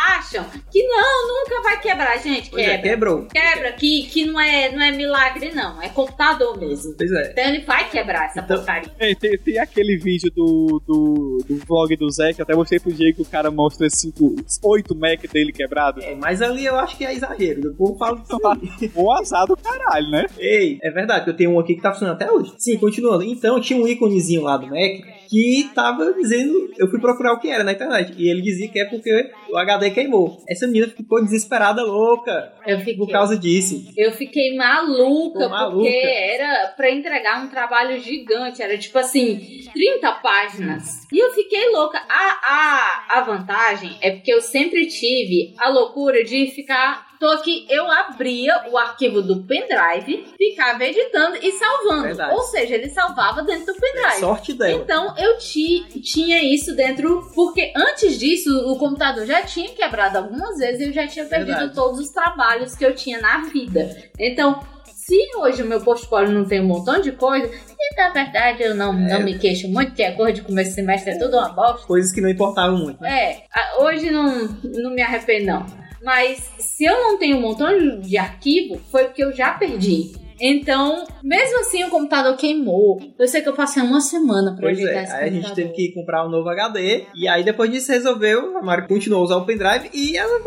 acham que não, nunca vai quebrar. Gente, é, quebra. quebrou. Quebra, que, que não, é, não é milagre, não. É computador mesmo. Pois é. Então ele vai quebrar essa Então- porcaria. Tem, tem, tem aquele vídeo do, do, do vlog do Zé que até mostrei pro Diego que o cara mostra cinco, oito Mac dele quebrado. É, mas ali eu acho que é exagero. O povo fala aí. O azar do caralho, né? Ei, é verdade, eu tenho um aqui que tá funcionando até hoje. Sim, continuando. Então, tinha um íconezinho lá do Mac que tava dizendo. Eu fui procurar o que era na internet. E ele dizia que é porque o HD queimou. Essa menina ficou desesperada, louca, Eu fiquei. por causa disso. Eu fiquei maluca. porque era pra entregar um trabalho gigante. Era tipo assim, 30 páginas. E eu fiquei louca. A, a, a vantagem é porque eu sempre tive a loucura de ficar. Tô aqui, eu abria o arquivo do pendrive, ficava editando e salvando. Verdade. Ou seja, ele salvava dentro do pendrive. Sorte dela. Então eu ti, tinha isso dentro, porque antes disso o computador já tinha quebrado algumas vezes e eu já tinha perdido Verdade. todos os trabalhos que eu tinha na vida. Então, se hoje o meu portfólio não tem um montão de coisa, e na verdade eu não, É. não me queixo muito, que a cor de começo de semestre é tudo uma bosta. Coisas que não importavam muito, né? É, hoje não, não me arrependo não. Mas se eu não tenho um montão de arquivo, foi porque eu já perdi. Então, mesmo assim, o computador queimou. Eu sei que eu passei uma semana pra Pois é, esse aí a gente teve que comprar um novo HD. E aí depois disso resolveu, a Mari continuou a usar o pendrive e ela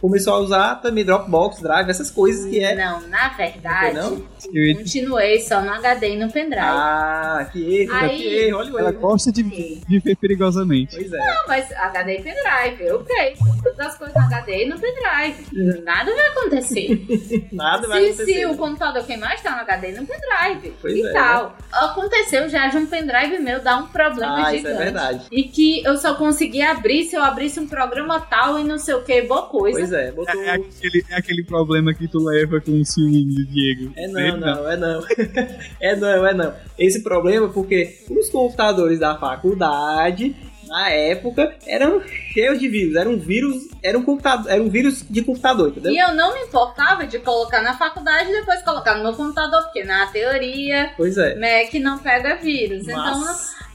começou a usar também Dropbox, Drive, essas coisas que é. Não, na verdade, Não? Eu- continuei só no HD e no pendrive. Ah, que erro, Aí- que erro, olha o Ela erro. gosta de viver perigosamente. Pois é. Não, mas HD e pendrive, ok. Todas as coisas no HD e no pendrive. Nada vai acontecer. Nada vai se, acontecer. se o computador queimar, está no HD e no pendrive. Pois e é. tal. Aconteceu já de um pendrive meu dar um problema Ah, isso gigante. é verdade. E que eu só conseguia abrir se eu abrisse um programa tal e não sei o que, boa coisa. Pois é, botou. É, é aquele, é aquele problema que tu leva com o ciúme do Diego. É não, não, é não. é não, é não. Esse problema porque os computadores da faculdade, na época, eram cheios de vírus. Era um vírus, era um computador, era um vírus de computador, entendeu? E eu não me importava de colocar na faculdade e depois colocar no meu computador, porque na teoria Pois é. Mac não pega vírus. Então,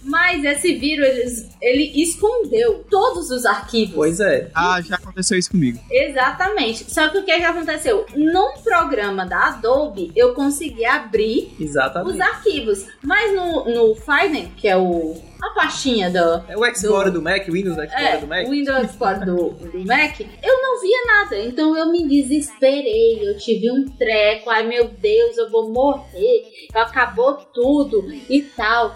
Mas, esse vírus, ele, ele escondeu todos os arquivos. pois é. Ah, já aconteceu isso comigo. Exatamente. Só que o que, que aconteceu? Num programa da Adobe, eu consegui abrir Exatamente. os arquivos. Mas no, no Finder, que é o, a pastinha do, É o Explorer do, Mac, o Windows Explorer é, do Mac. o Windows Explorer do, do Mac, eu não via nada. Então eu me desesperei, eu tive um treco, ai meu Deus, eu vou morrer, acabou tudo e tal.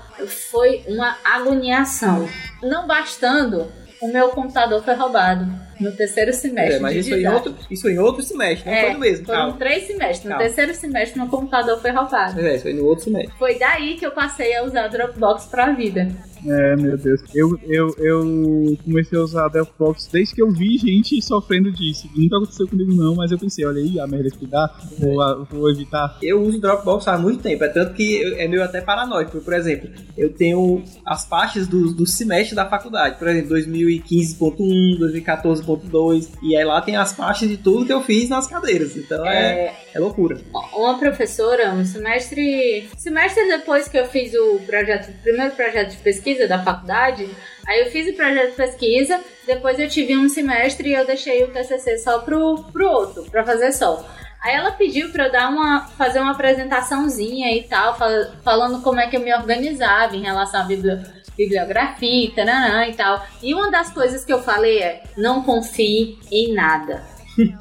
Foi uma agoniação. Não bastando, o meu computador foi roubado no terceiro semestre. É, mas isso em outro, isso em outro semestre, não É, foi no mesmo, Foram calma. três semestres. No Calma. terceiro semestre, meu computador foi roubado. É, foi no outro semestre. Foi daí que eu passei a usar Dropbox pra vida. É, meu Deus. Eu, eu, eu comecei a usar a Dropbox desde que eu vi gente sofrendo disso. Nunca aconteceu comigo não, mas eu pensei, olha aí a merda que dá, vou, vou evitar. Eu uso Dropbox há muito tempo, é tanto que eu- é meio até paranoico. Por exemplo, eu tenho as pastas do, do semestre da faculdade, por exemplo, 2015.1, 2014.2, e aí lá tem as pastas de tudo que eu fiz nas cadeiras. Então é, é loucura. uma professora, um semestre. Semestre depois que eu fiz o projeto, o primeiro projeto de pesquisa da faculdade, aí eu fiz o projeto de pesquisa, depois eu tive um semestre e eu deixei o TCC só pro, pro outro, pra fazer só. Aí ela pediu pra eu dar uma, fazer uma apresentaçãozinha e tal, fal- falando como é que eu me organizava em relação à bibli- bibliografia, taranã e tal. E uma das coisas que eu falei é: não confie em nada.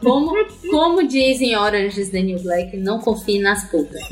Como, como dizem Orange is the New Black, não confie nas putas.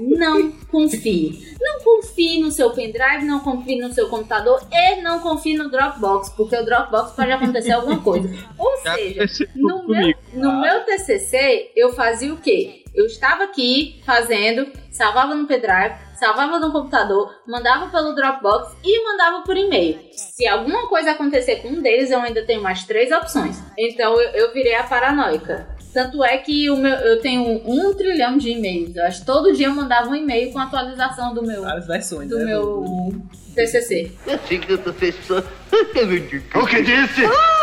Não confie. Não confie no seu pendrive, não confie no seu computador e não confie no Dropbox, porque o Dropbox pode acontecer alguma coisa. Ou seja, no meu, no meu TCC, eu fazia o quê? Eu estava aqui fazendo, salvava no pendrive, salvava no computador, mandava pelo Dropbox e mandava por e-mail. Se alguma coisa acontecer com um deles, eu ainda tenho mais três opções. Então eu, eu virei a paranoica. Tanto é que o meu, eu tenho um trilhão de e-mails. Eu acho que todo dia eu mandava um e-mail com atualização do meu, Várias versões. do né, meu TCC. Assim que eu tô fechando. O que disse?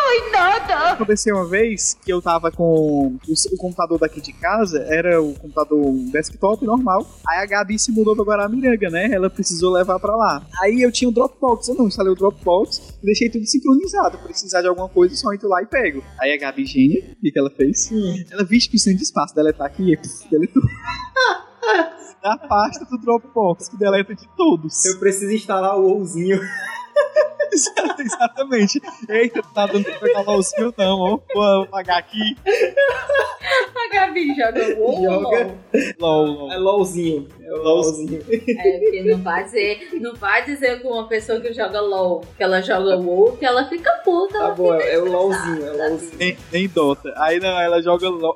Ai, nada. Aconteceu uma vez que eu tava com o, o computador daqui de casa, era o computador desktop normal. Aí a Gabi se mudou pra Guaramiranga, né? Ela precisou levar pra lá. Aí eu tinha o Dropbox, eu não instalei o Dropbox e deixei tudo sincronizado. Precisar de alguma coisa, só entro lá e pego. Aí a Gabi, gênia, o que, que ela fez? Ela, vixe, precisa de espaço, deletar aqui e deletou. Da pasta do Dropbox, que deleta de todos. Eu preciso instalar o WoWzinho. Exatamente. Eita, tá dando pra pegar LOLzinho não, ó. Vou pagar aqui. A Gabi joga WoW. Joga. LOL, LOL. É LOLzinho. É o LOLzinho. É, porque não vai dizer, não vai dizer com uma pessoa que joga LOL, que ela joga WoW, que ela fica puta. Tá ela bom, fica é o LOLzinho, é o. LOLzinho. Nem, nem Dota. Aí não, ela joga LOL.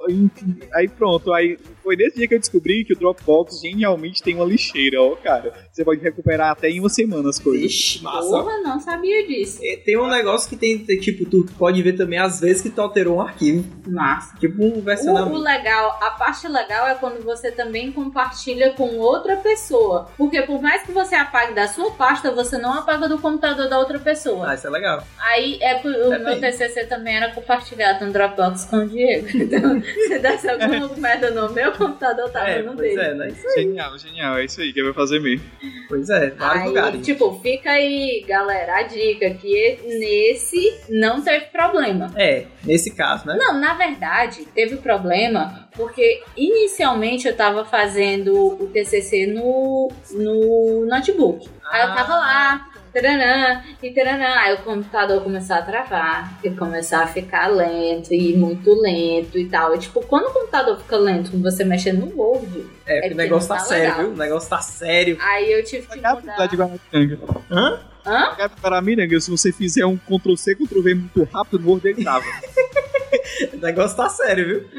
Aí pronto, aí foi nesse dia que eu descobri que o Dropbox genialmente tem uma lixeira, ó, cara. Você pode recuperar até em uma semana as coisas. Ixi, massa. Porra, não sabia disso. É, Tem um negócio que tem, tipo, tu pode ver também às vezes que tu alterou um arquivo. Massa. Tipo um O, o versionamento. legal, a parte legal é quando você também compartilha com outra pessoa. Porque por mais que você apague da sua pasta, você não apaga do computador da outra pessoa. Ah, isso é legal. Aí é o Depende. meu TCC também era compartilhado no Dropbox com o Diego. Então, se desse alguma merda no meu computador, tava É, no pois dele. é, né? Genial, genial. É isso aí que eu vou fazer mesmo. Pois é, vários Aí, lugares. tipo, fica aí, galera, a dica que nesse não teve problema. É, nesse caso, né? Não, na verdade, teve problema porque inicialmente eu tava fazendo o TCC no, no notebook. Aí eu tava lá, taranã, e taranã. Aí o computador começou a travar, e começou a ficar lento, e muito lento e tal. E, tipo, quando o computador fica lento, você mexendo no Word, É, É porque o negócio tá tá sério, viu? O negócio tá sério. aí eu tive que mudar. de Guaramiranga. Hã? Hã? Gabi Guaramiranga, se você fizer um Ctrl C, Ctrl V muito rápido, no Word ele trava. O negócio tá sério, viu?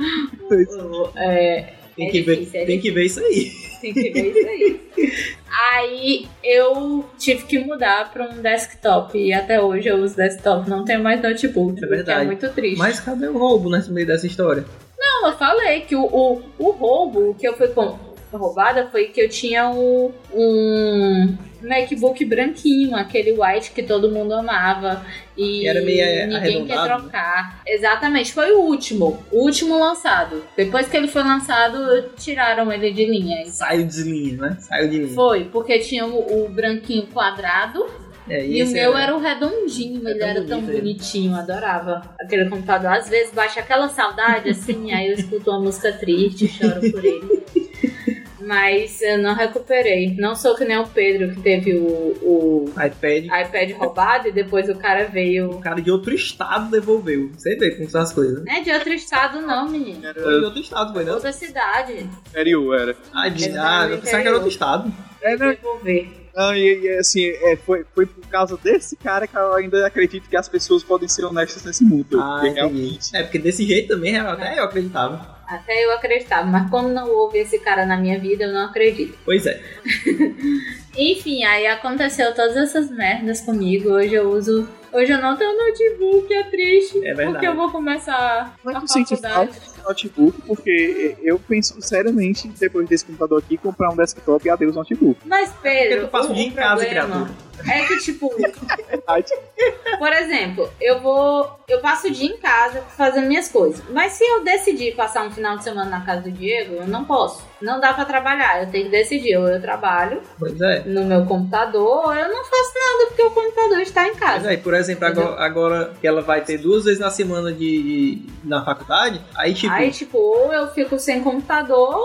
É, Tem, É que, difícil, ver, é tem que ver isso aí. Tem que ver isso aí. Aí eu tive que mudar para um desktop e até hoje eu uso desktop, não tenho mais notebook, É que verdade. é muito triste. Mas cadê o roubo nesse meio dessa história? Não, eu falei que o, o, o roubo que eu fui com, roubada foi que eu tinha um, um MacBook branquinho, aquele white que todo mundo amava e era meio é, ninguém quer né? trocar. Exatamente, foi o último, o último lançado. Depois que ele foi lançado, tiraram ele de linha. Saiu de linha, né? Saiu de linha. Foi, porque tinha o, o branquinho quadrado É, e o meu era o redondinho, É ele era tão ele. bonitinho, adorava aquele computador. Às vezes baixa aquela saudade assim, aí eu escuto uma música triste, choro por ele. Mas eu não recuperei. Não sou que nem o Pedro que teve o, o iPad. iPad roubado e depois o cara veio. O cara de outro estado devolveu. Você vê como são as coisas. Não é de outro estado, não, menino. Foi de Era outro estado, foi não? Outra cidade. sério, era. Ah, de, ah eu pensava que era outro estado. É, né? Devolver. Não, e, e, assim, é, foi, foi por causa desse cara que eu ainda acredito que as pessoas podem ser honestas nesse mundo. Ah, porque realmente. É, porque desse jeito também, até eu acreditava. Até eu acreditava, mas como não houve esse cara na minha vida, eu não acredito. Pois é. Enfim, aí aconteceu todas essas merdas comigo. Hoje eu uso. Hoje eu não tenho notebook, é triste. É verdade. Porque eu vou começar Mas a faculdade. Notebook, porque eu penso seriamente, depois desse computador aqui, comprar um desktop e adeus notebook. Mas, Porque Pedro, tu passa o dia em casa, criatura. é que, tipo, por exemplo, eu vou. Eu passo o dia em casa fazendo minhas coisas. Mas se eu decidir passar um final de semana na casa do Diego, eu não posso. Não dá pra trabalhar. Eu tenho que decidir. Ou eu trabalho Pois é. no meu computador, ou eu não faço nada porque o computador está em Pois casa. é, por exemplo, agora, agora que ela vai ter duas vezes na semana de, de- na faculdade, aí tipo, Aí, tipo, ou eu fico sem computador,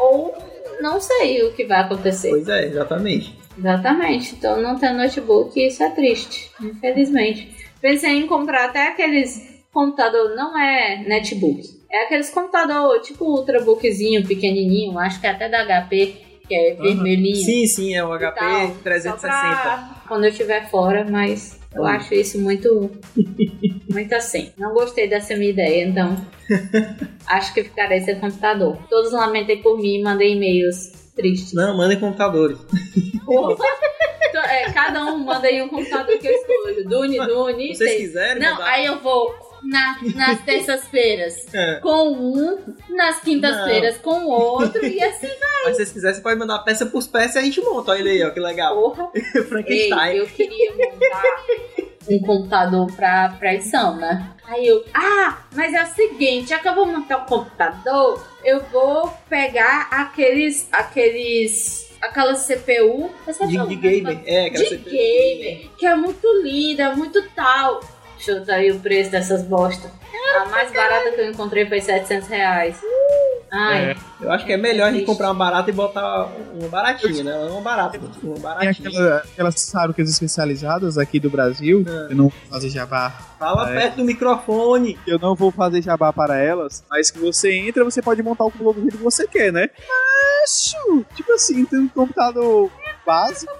ou não sei o que vai acontecer. pois é, exatamente. Exatamente. Então não ter notebook, isso é triste, infelizmente. Pensei em comprar até aqueles computador, não é netbook. É aqueles computador tipo ultrabookzinho, pequenininho, acho que é até da HP, que é vermelhinho. Sim, sim, é o tal, HP só 360. pra quando eu estiver fora, mas eu Hum. acho isso muito muito assim. Não gostei dessa minha ideia, então acho que ficarei sem computador. Todos lamentem por mim e mandei e-mails tristes. Não, mandem computadores. Porra. É, cada um manda aí um computador que eu escolho. Dune, Dune. Se vocês tem. quiserem, Não, mandar- aí eu vou na- nas terças-feiras É. com um, nas quintas-feiras com outro e assim Mas se vocês quiserem, você pode mandar peça por peça e a gente monta. Olha aí, ó, que legal. porra. Ei, Frankenstein. eu queria montar um computador pra, pra edição, né? Aí eu, ah, mas é o seguinte, já que eu vou montar o computador, eu vou pegar aqueles, aqueles, aquela CPU, essa De, de gamer. É, aquela de gamer, que é muito linda, muito tal. Chuta aí o preço dessas bosta. A mais barata que eu encontrei foi 700 reais. Ai, É. Eu acho que é melhor a gente comprar uma barata e botar uma baratinha, né? Uma barata, uma Tem baratinha. aquela, aquelas fábricas especializadas aqui do Brasil, É. eu não vou fazer jabá. Fala perto do microfone. Eu não vou fazer jabá para elas, mas que você entra, você pode montar o computador do jeito que você quer, né? Acho! Tipo assim, tem um computador básico,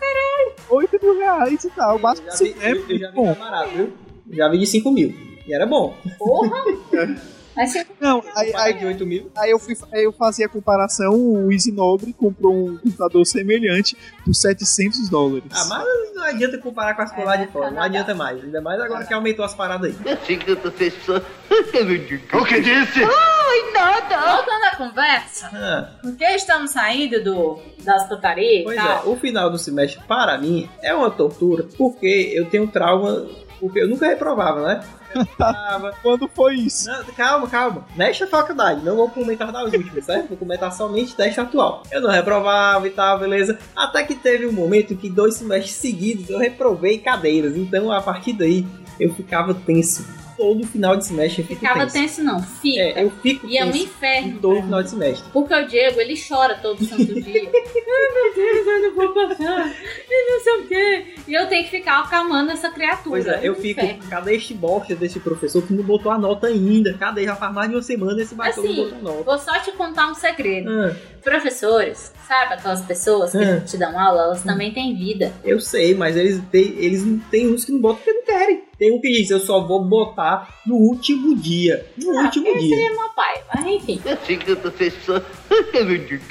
8 mil reais e tal. O Eu básico já sim, vi, é eu, eu já vi muito bom. barato, viu? Já de 5 mil. E era bom. porra! Mas você Não, aí, Aí, de 8 mil. aí eu, fui, aí eu fazia a comparação, o Easy Nobre comprou um computador semelhante por 700 dólares. Ah, mas não adianta comparar com as lá de fora. Não adianta mais. Ainda mais agora que aumentou as paradas aí. Assim que eu tô fechando. O que disse? Voltando à conversa, Ah, porque estamos saindo do, das putarias pois é, tal. o final do semestre, para mim, é uma tortura, porque eu tenho trauma. Porque eu nunca reprovava, né? Reprovava. Quando foi isso? Não, calma, calma. Nesta faculdade, não vou comentar das últimas, certo? Vou comentar somente desta atual. Eu não reprovava e tal, beleza. Até que teve um momento que dois semestres seguidos eu reprovei cadeiras. Então, a partir daí, eu ficava tenso. Todo final de semestre eu Ficava tenso. tenso, não. Fica. É, eu fico E é um inferno. todo pra final de semestre. Porque o Diego, ele chora todo santo dia. Ai, meu Deus, eu não vou passar. E não sei o quê. E eu tenho que ficar acalmando essa criatura. Pois é, eu um fico. inferno. Cadê este bosta desse professor que não botou a nota ainda? Cadê? Já faz mais de uma semana esse não Assim, botou nota. vou só te contar um segredo. Ah, Professores, sabe aquelas pessoas que Hum. te dão aula, elas também têm vida. eu sei, mas eles têm, eles não tem uns que não botam porque não querem. Tem um que diz, eu só vou botar no último dia. No Ah, último esse dia. é meu pai, mas enfim. Assim que eu tô fechando.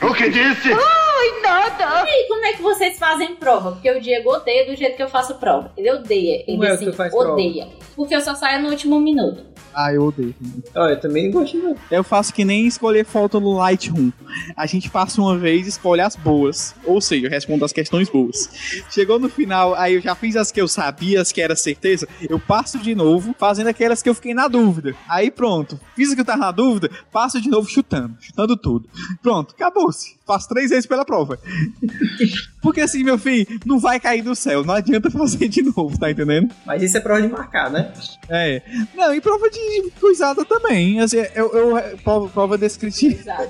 O que disse? E como é que vocês fazem prova? Porque o Diego odeia do jeito que eu faço prova. Ele odeia. Ele Como é que assim, tu faz prova? odeia. Porque eu só saio no último minuto. Ah, eu odeio. Olha, eu também não gosto não. Eu faço que nem escolher foto no Lightroom. A gente passa uma vez e escolhe as boas. Ou seja, eu respondo as questões boas. Chegou no final, aí eu já fiz as que eu sabia, as que era certeza. Eu passo de novo, fazendo aquelas que eu fiquei na dúvida. Aí pronto. Fiz o que eu tava na dúvida, passo de novo chutando. Chutando tudo. Pronto, acabou-se. Faço três vezes pela prova. Porque assim, meu filho, não vai cair do céu. Não adianta fazer de novo, tá entendendo? Mas isso é prova de marcar, né? É. Não, e prova de coisada também. Assim, eu, eu, prova, prova descritiva.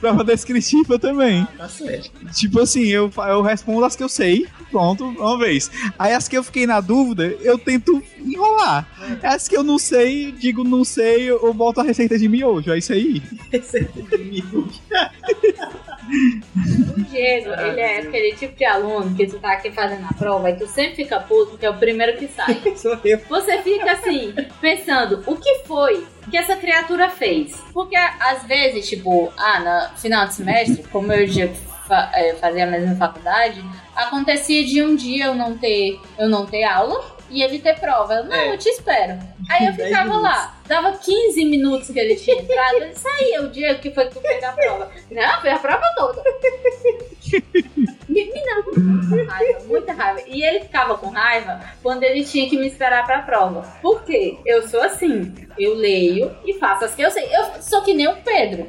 Prova descritiva também. Tá certo. Tipo assim, eu, eu respondo as que eu sei, pronto, uma vez. Aí as que eu fiquei na dúvida, eu tento enrolar. As que eu não sei, digo não sei, eu boto a receita de miojo, é isso aí. O Diego, Ah, ele é aquele tipo de aluno que tu tá aqui fazendo a prova e tu sempre fica puto porque é o primeiro que sai. Sou eu. Você fica assim, pensando, o que foi que essa criatura fez? Porque às vezes, tipo, ah, no final de semestre, como eu já eh, fazia a mesma faculdade, acontecia de um dia eu não ter, eu não ter aula e ele ter prova. Eu, não, É. eu te espero. Aí eu ficava lá, dava 15 minutos que ele tinha entrado, ele saía o dia que foi que tu fez a prova. Não, foi a prova toda. Me dava muita raiva, muita raiva. E ele ficava com raiva quando ele tinha que me esperar pra prova. Por quê? Eu sou assim. Eu leio e faço as que eu sei. Eu sou que nem o Pedro.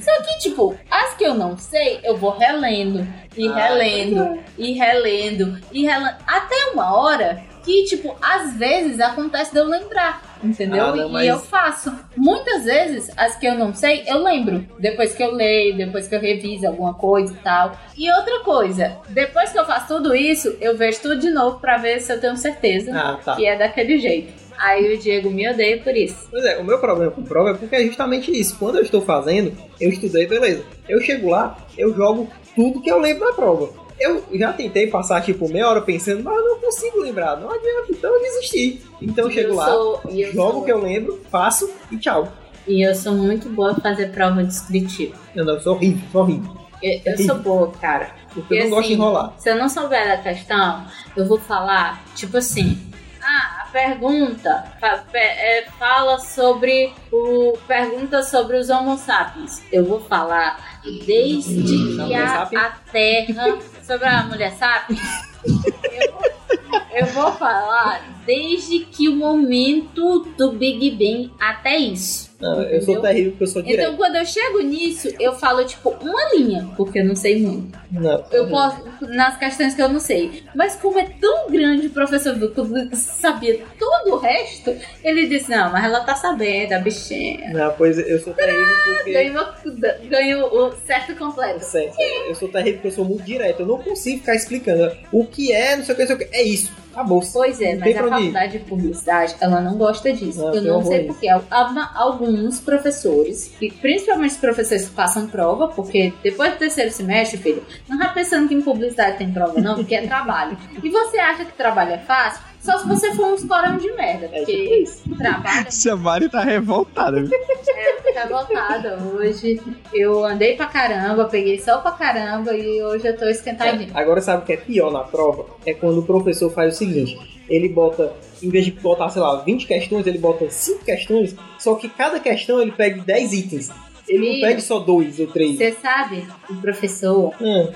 Só que, tipo, as que eu não sei, eu vou relendo. E Ah, relendo. E relendo. E relendo. Até uma hora que, tipo, às vezes acontece de eu lembrar. Entendeu? Ah, não, e mas- eu faço. Muitas vezes, as que eu não sei, eu lembro. Depois que eu leio, depois que eu reviso alguma coisa e tal. E outra coisa, depois que eu faço tudo isso, eu vejo tudo de novo pra ver se eu tenho certeza Ah, tá. que é daquele jeito. Aí o Diego me odeia por isso. Pois é, o meu problema com prova é porque é justamente isso. Quando eu estou fazendo, eu estudei, beleza. Eu chego lá, eu jogo tudo que eu lembro na prova. Eu já tentei passar, tipo, meia hora pensando, mas eu não consigo lembrar. Não adianta, então eu desisti. Então eu chego eu lá, sou- eu jogo sou- que eu lembro, faço e tchau. E eu sou muito boa em fazer prova descritiva. Eu não, eu sou horrível, sou horrível. Eu, eu sou boa, cara. Porque eu não E gosto de assim, enrolar. Se eu não souber da questão, eu vou falar, tipo assim. Ah, a pergunta é, fala sobre o. Pergunta sobre os Homo sapiens. Eu vou falar desde que a, a Terra. Sobre a mulher sapiens. Eu, eu vou falar desde que o momento do Big Bang até isso. Não, eu sou terrível porque eu sou direto. Então, quando eu chego nisso, eu falo, tipo, uma linha, porque eu não sei muito. Não. Eu posso, nas questões que eu não sei. Mas como é tão grande o professor Vitor que sabia todo o resto, ele disse, não, mas ela tá sabendo, a bichinha. Não, pois eu sou terrível porque. Ganhou, ganhou o certo completo. Sério, eu sou terrível porque eu sou muito direto. Eu não consigo ficar explicando o que é, não sei o que, não sei o que. É isso. Acabou. Pois é, Não mas a ir. faculdade de publicidade, ela não gosta disso. Não, eu não sei porquê. Al- Alguns professores, e principalmente os professores que passam prova, porque depois do terceiro semestre, filho, não tá pensando que em publicidade tem prova, não, porque é trabalho. E você acha que trabalho é fácil? Só se você for uns corão de merda, É porque trabalho Essa Mari tá revoltada. viu? é revoltada hoje. Eu andei pra caramba, peguei sol pra caramba e hoje eu tô esquentadinha. Agora sabe o que é pior na prova? É quando o professor faz o seguinte: ele bota, em vez de botar, sei lá, 20 questões, ele bota 5 questões, só que cada questão ele pega 10 itens. Ele não Filho. pega só dois ou três. Você sabe, o professor Hum,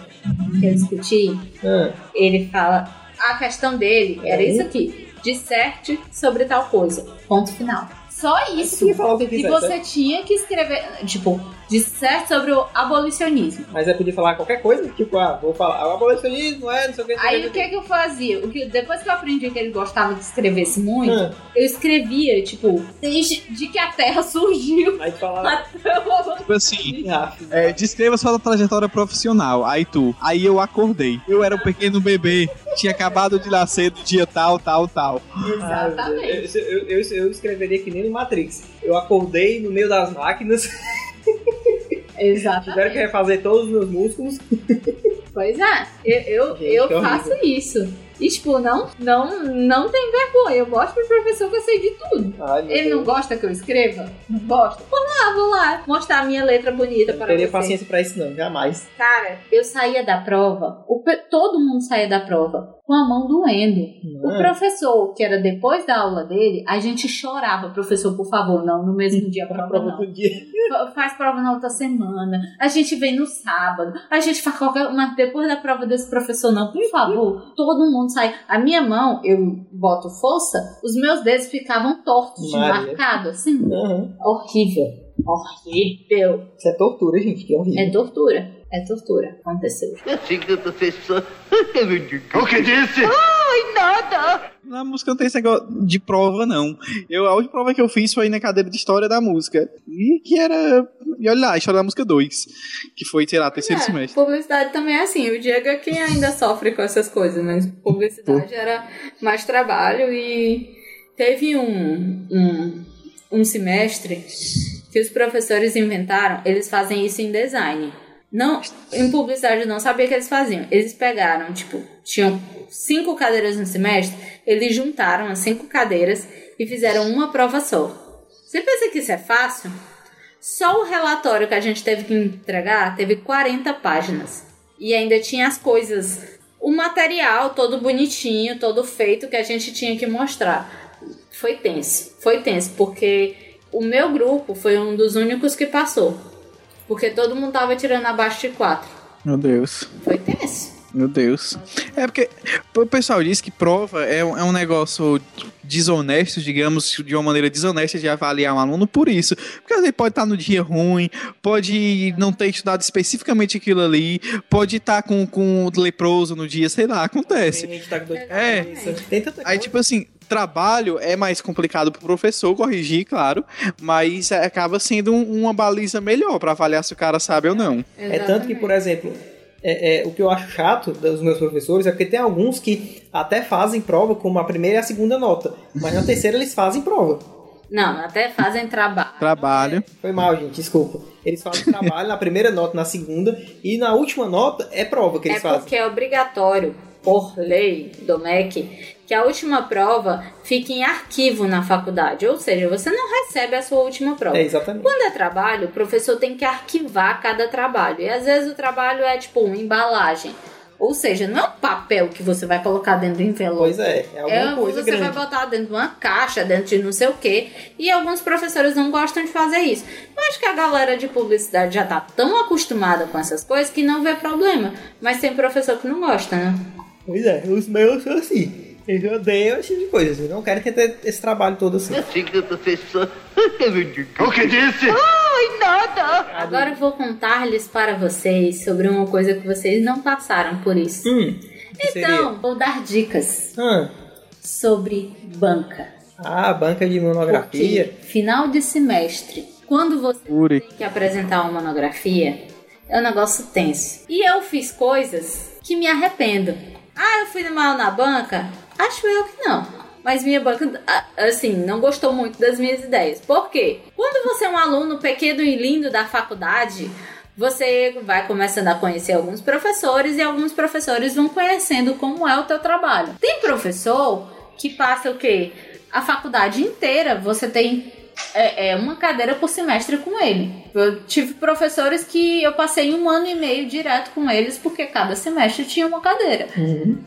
que eu discuti, hum. ele fala. A questão dele era É. isso aqui: disserte sobre tal coisa. Ponto final. Só isso. que você certo? tinha que escrever, tipo, disserte sobre o abolicionismo. Mas aí podia falar qualquer coisa, tipo, ah, vou falar, o abolicionismo é, não sei o que. Aí o que que eu fazia? O que, depois que eu aprendi que ele gostava que escrevesse muito, Hum. eu escrevia, tipo, desde de que a Terra surgiu Aí tu falava, Tipo assim, ah, é, descreva sua trajetória profissional. Aí tu. Aí eu acordei. Eu era um pequeno bebê, tinha acabado de nascer do dia tal, tal, tal. Exatamente. Eu, eu, eu, eu escreveria que nem no Matrix. Eu acordei no meio das máquinas, Exatamente. tiveram que refazer todos os meus músculos. Pois é, eu, eu, Gente, eu faço isso. E, tipo, não, não, não tem vergonha. Eu mostro pro professor que eu sei de tudo. Ai, Ele não Deus. gosta que eu escreva? Não gosta? Vou lá, vou lá. Mostrar a minha letra bonita Eu não para teria você. paciência pra isso, não, jamais. Cara, eu saía da prova, o todo mundo saía da prova com a mão doendo. O Não. professor, que era depois da aula dele, a gente chorava, professor, por favor, não, no mesmo dia prova prova não. dia. Fa- Faz prova na outra semana, a gente vem no sábado, a gente faz qualquer. Mas depois da prova desse professor, não, por favor, todo mundo sai. A minha mão, eu boto força, os meus dedos ficavam tortos, marcados, assim. Aham. Horrível. Horrível. Isso é tortura, gente, que horrível. É tortura. É tortura. Aconteceu. Assim que eu sei só. O que disse? Ai, nada! Na música não tem esse negócio de prova, não. Eu, a última prova que eu fiz foi na cadeira de História da Música. E que era. E olha lá, História da Música 2. Que foi, sei lá, terceiro É, semestre. publicidade também é assim. O Diego é quem ainda sofre com essas coisas, mas publicidade era mais trabalho e teve um, um, um semestre que os professores inventaram, eles fazem isso em design. Não, em publicidade eu não sabia que eles faziam. Eles pegaram, tipo, tinham cinco cadeiras no semestre, eles juntaram as cinco cadeiras e fizeram uma prova só. Você pensa que isso é fácil? Só o relatório que a gente teve que entregar teve 40 páginas. E ainda tinha as coisas, o material todo bonitinho, todo feito que a gente tinha que mostrar. Foi tenso, foi tenso, porque o meu grupo foi um dos únicos que passou. Porque todo mundo tava tirando abaixo de 4. Meu Deus. Foi tenso. Meu Deus. É porque o pessoal diz que prova é um, é um negócio desonesto, digamos, de uma maneira desonesta de avaliar um aluno por isso. Porque às vezes pode estar no dia ruim, pode não ter estudado especificamente aquilo ali, pode estar com, com leproso no dia, sei lá, acontece. Tem gente que tá com dor de É. cabeça. Tem tanta Aí, tipo assim, trabalho é mais complicado pro professor corrigir, claro, mas acaba sendo um- uma baliza melhor pra avaliar se o cara sabe ou não. É tanto que, por exemplo, é, é, o que eu acho chato dos meus professores é porque tem alguns que até fazem prova como a primeira e a segunda nota, mas na terceira eles fazem prova. Não, até fazem trabalho. Trabalho. Foi mal, gente, desculpa. Eles fazem trabalho na primeira nota, na segunda, e na última nota é prova que É eles fazem. porque é obrigatório, por lei do MEC, que a última prova fique em arquivo na faculdade. Ou seja, você não recebe a sua última prova. É, exatamente. Quando é trabalho, o professor tem que arquivar cada trabalho. E às vezes o trabalho é tipo uma embalagem. Ou seja, não é um papel que você vai colocar dentro do envelope. Pois é, é alguma É, coisa você grande. vai botar dentro de uma caixa, dentro de não sei o quê. E alguns professores não gostam de fazer isso. Eu acho que a galera de publicidade já tá tão acostumada com essas coisas que não vê problema. Mas tem professor que não gosta, né? Pois é, os meus são assim. Eles odeiam esse tipo de coisa. Eles não querem que tenha esse trabalho todo assim. Diga, professor. O que disse? Agora eu vou contar-lhes para vocês sobre uma coisa que vocês não passaram por isso. Hum. que seria? Então, vou dar dicas Ah, sobre banca. ah, banca de monografia. Porque final de semestre, quando você Uri. tem que apresentar uma monografia, é um negócio tenso. E eu fiz coisas que me arrependo. Ah, eu fui mal na banca? Acho eu que não. Mas minha banca, ah, assim, não gostou muito das minhas ideias. Por quê? Quando você é um aluno pequeno e lindo da faculdade, você vai começando a conhecer alguns professores e alguns professores vão conhecendo como é o teu trabalho. Tem professor que passa o quê? A faculdade inteira você tem é, é, uma cadeira por semestre com ele. Eu tive professores que eu passei um ano e meio direto com eles porque cada semestre tinha uma cadeira.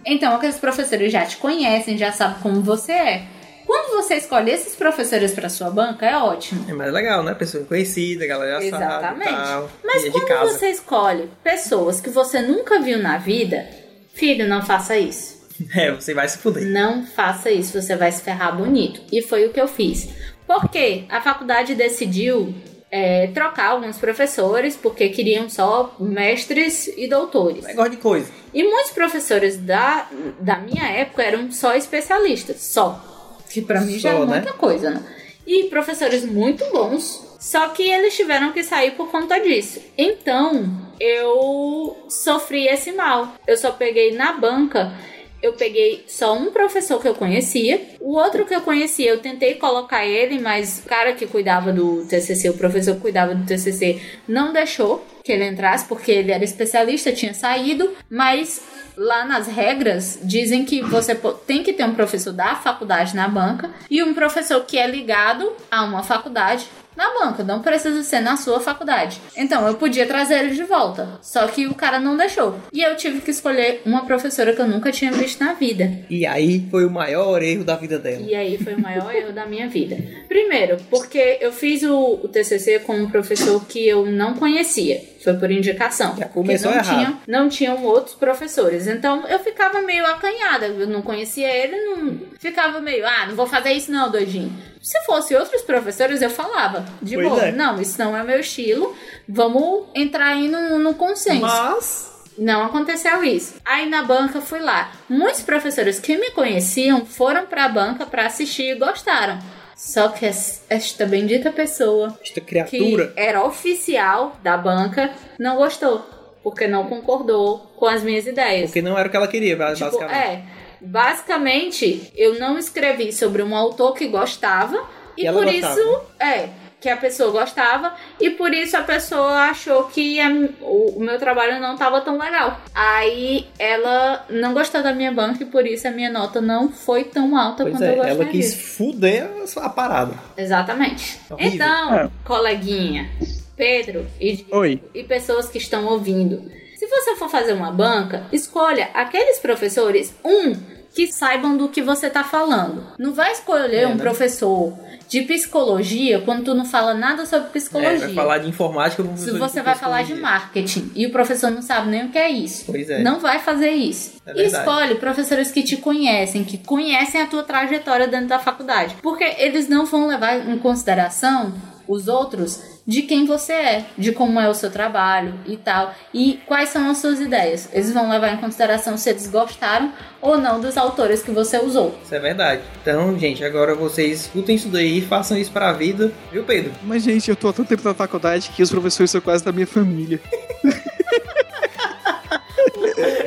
Então aqueles professores já te conhecem, já sabem como você é. Quando você escolhe esses professores para sua banca, é ótimo. É mais legal, né? Pessoa conhecida, galera já Exatamente. sabe e tal. Mas é quando você escolhe pessoas que você nunca viu na vida, filho, não faça isso. É, você vai se fuder. Não faça isso, você vai se ferrar bonito. E foi o que eu fiz. Porque a faculdade decidiu é, trocar alguns professores, porque queriam só mestres e doutores. Negócio de coisa. E muitos professores da, da minha época eram só especialistas, só. Que pra mim já Só, é né? muita coisa, né? E professores muito bons, só que eles tiveram que sair por conta disso. Então, eu sofri esse mal. Eu só peguei na banca eu peguei só um professor que eu conhecia. O outro que eu conhecia, eu tentei colocar ele, mas o cara que cuidava do TCC, o professor que cuidava do TCC, não deixou que ele entrasse porque ele era especialista, tinha saído, mas lá nas regras dizem que você tem que ter um professor da faculdade na banca e um professor que é ligado a uma faculdade na banca, não precisa ser na sua faculdade. Então eu podia trazer ele de volta, só que o cara não deixou. E eu tive que escolher uma professora que eu nunca tinha visto na vida. E aí foi o maior erro da vida dela. E aí foi o maior erro da minha vida. Primeiro, porque eu fiz o, o TCC com um professor que eu não conhecia. Foi por indicação. Já começou não errado. tinham, não tinham outros professores. Então eu ficava meio acanhada. Eu não conhecia ele, não ficava meio, ah, não vou fazer isso não, doidinho. Se fosse outros professores, eu falava. De Pois boa, é. não, isso não é meu estilo. Vamos entrar aí no, no consenso. Mas. Não aconteceu isso. Aí na banca fui lá. Muitos professores que me conheciam foram pra banca pra assistir e gostaram. Só que es- esta bendita pessoa Esta que criatura. era oficial da banca não gostou, porque não concordou com as minhas ideias. Porque não era o que ela queria, Tipo, basicamente. é, basicamente eu não escrevi sobre um autor que gostava e, E por gostava. isso é que a pessoa gostava e por isso a pessoa achou que a- o, o meu trabalho não estava tão legal. Aí ela não gostou da minha banca e por isso a minha nota não foi tão alta Pois quanto é, eu gostaria. ela quis fuder a parada. Exatamente. Horrível. Então, É. coleguinha, Pedro e Oi. e pessoas que estão ouvindo. Se você for fazer uma banca, escolha aqueles professores, um, que saibam do que você tá falando. Não vai escolher É, um né? professor de psicologia quando tu não fala nada sobre É, psicologia. vai falar de informática Se você vai falar de marketing e o professor não sabe nem o que é isso, Pois é. não vai fazer isso. É. Escolhe professores que te conhecem, que conhecem a tua trajetória dentro da faculdade. Porque eles não vão levar em consideração os outros de quem você é, de como é o seu trabalho e tal, e quais são as suas ideias. Eles vão levar em consideração se eles gostaram ou não dos autores que você usou. Isso é verdade. Então, gente, agora vocês escutem isso daí, façam isso pra vida, viu, Pedro? Mas, gente, eu tô há tanto tempo na faculdade que os professores são quase da minha família.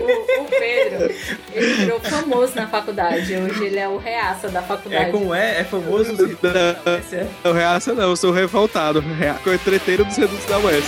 O, o Pedro, ele virou famoso na faculdade. Hoje ele é o reaça da faculdade. É como é, é famoso. Não, Esse é. não, reaça não, eu sou revoltado. Rea- Treteiro dos redutos da UES.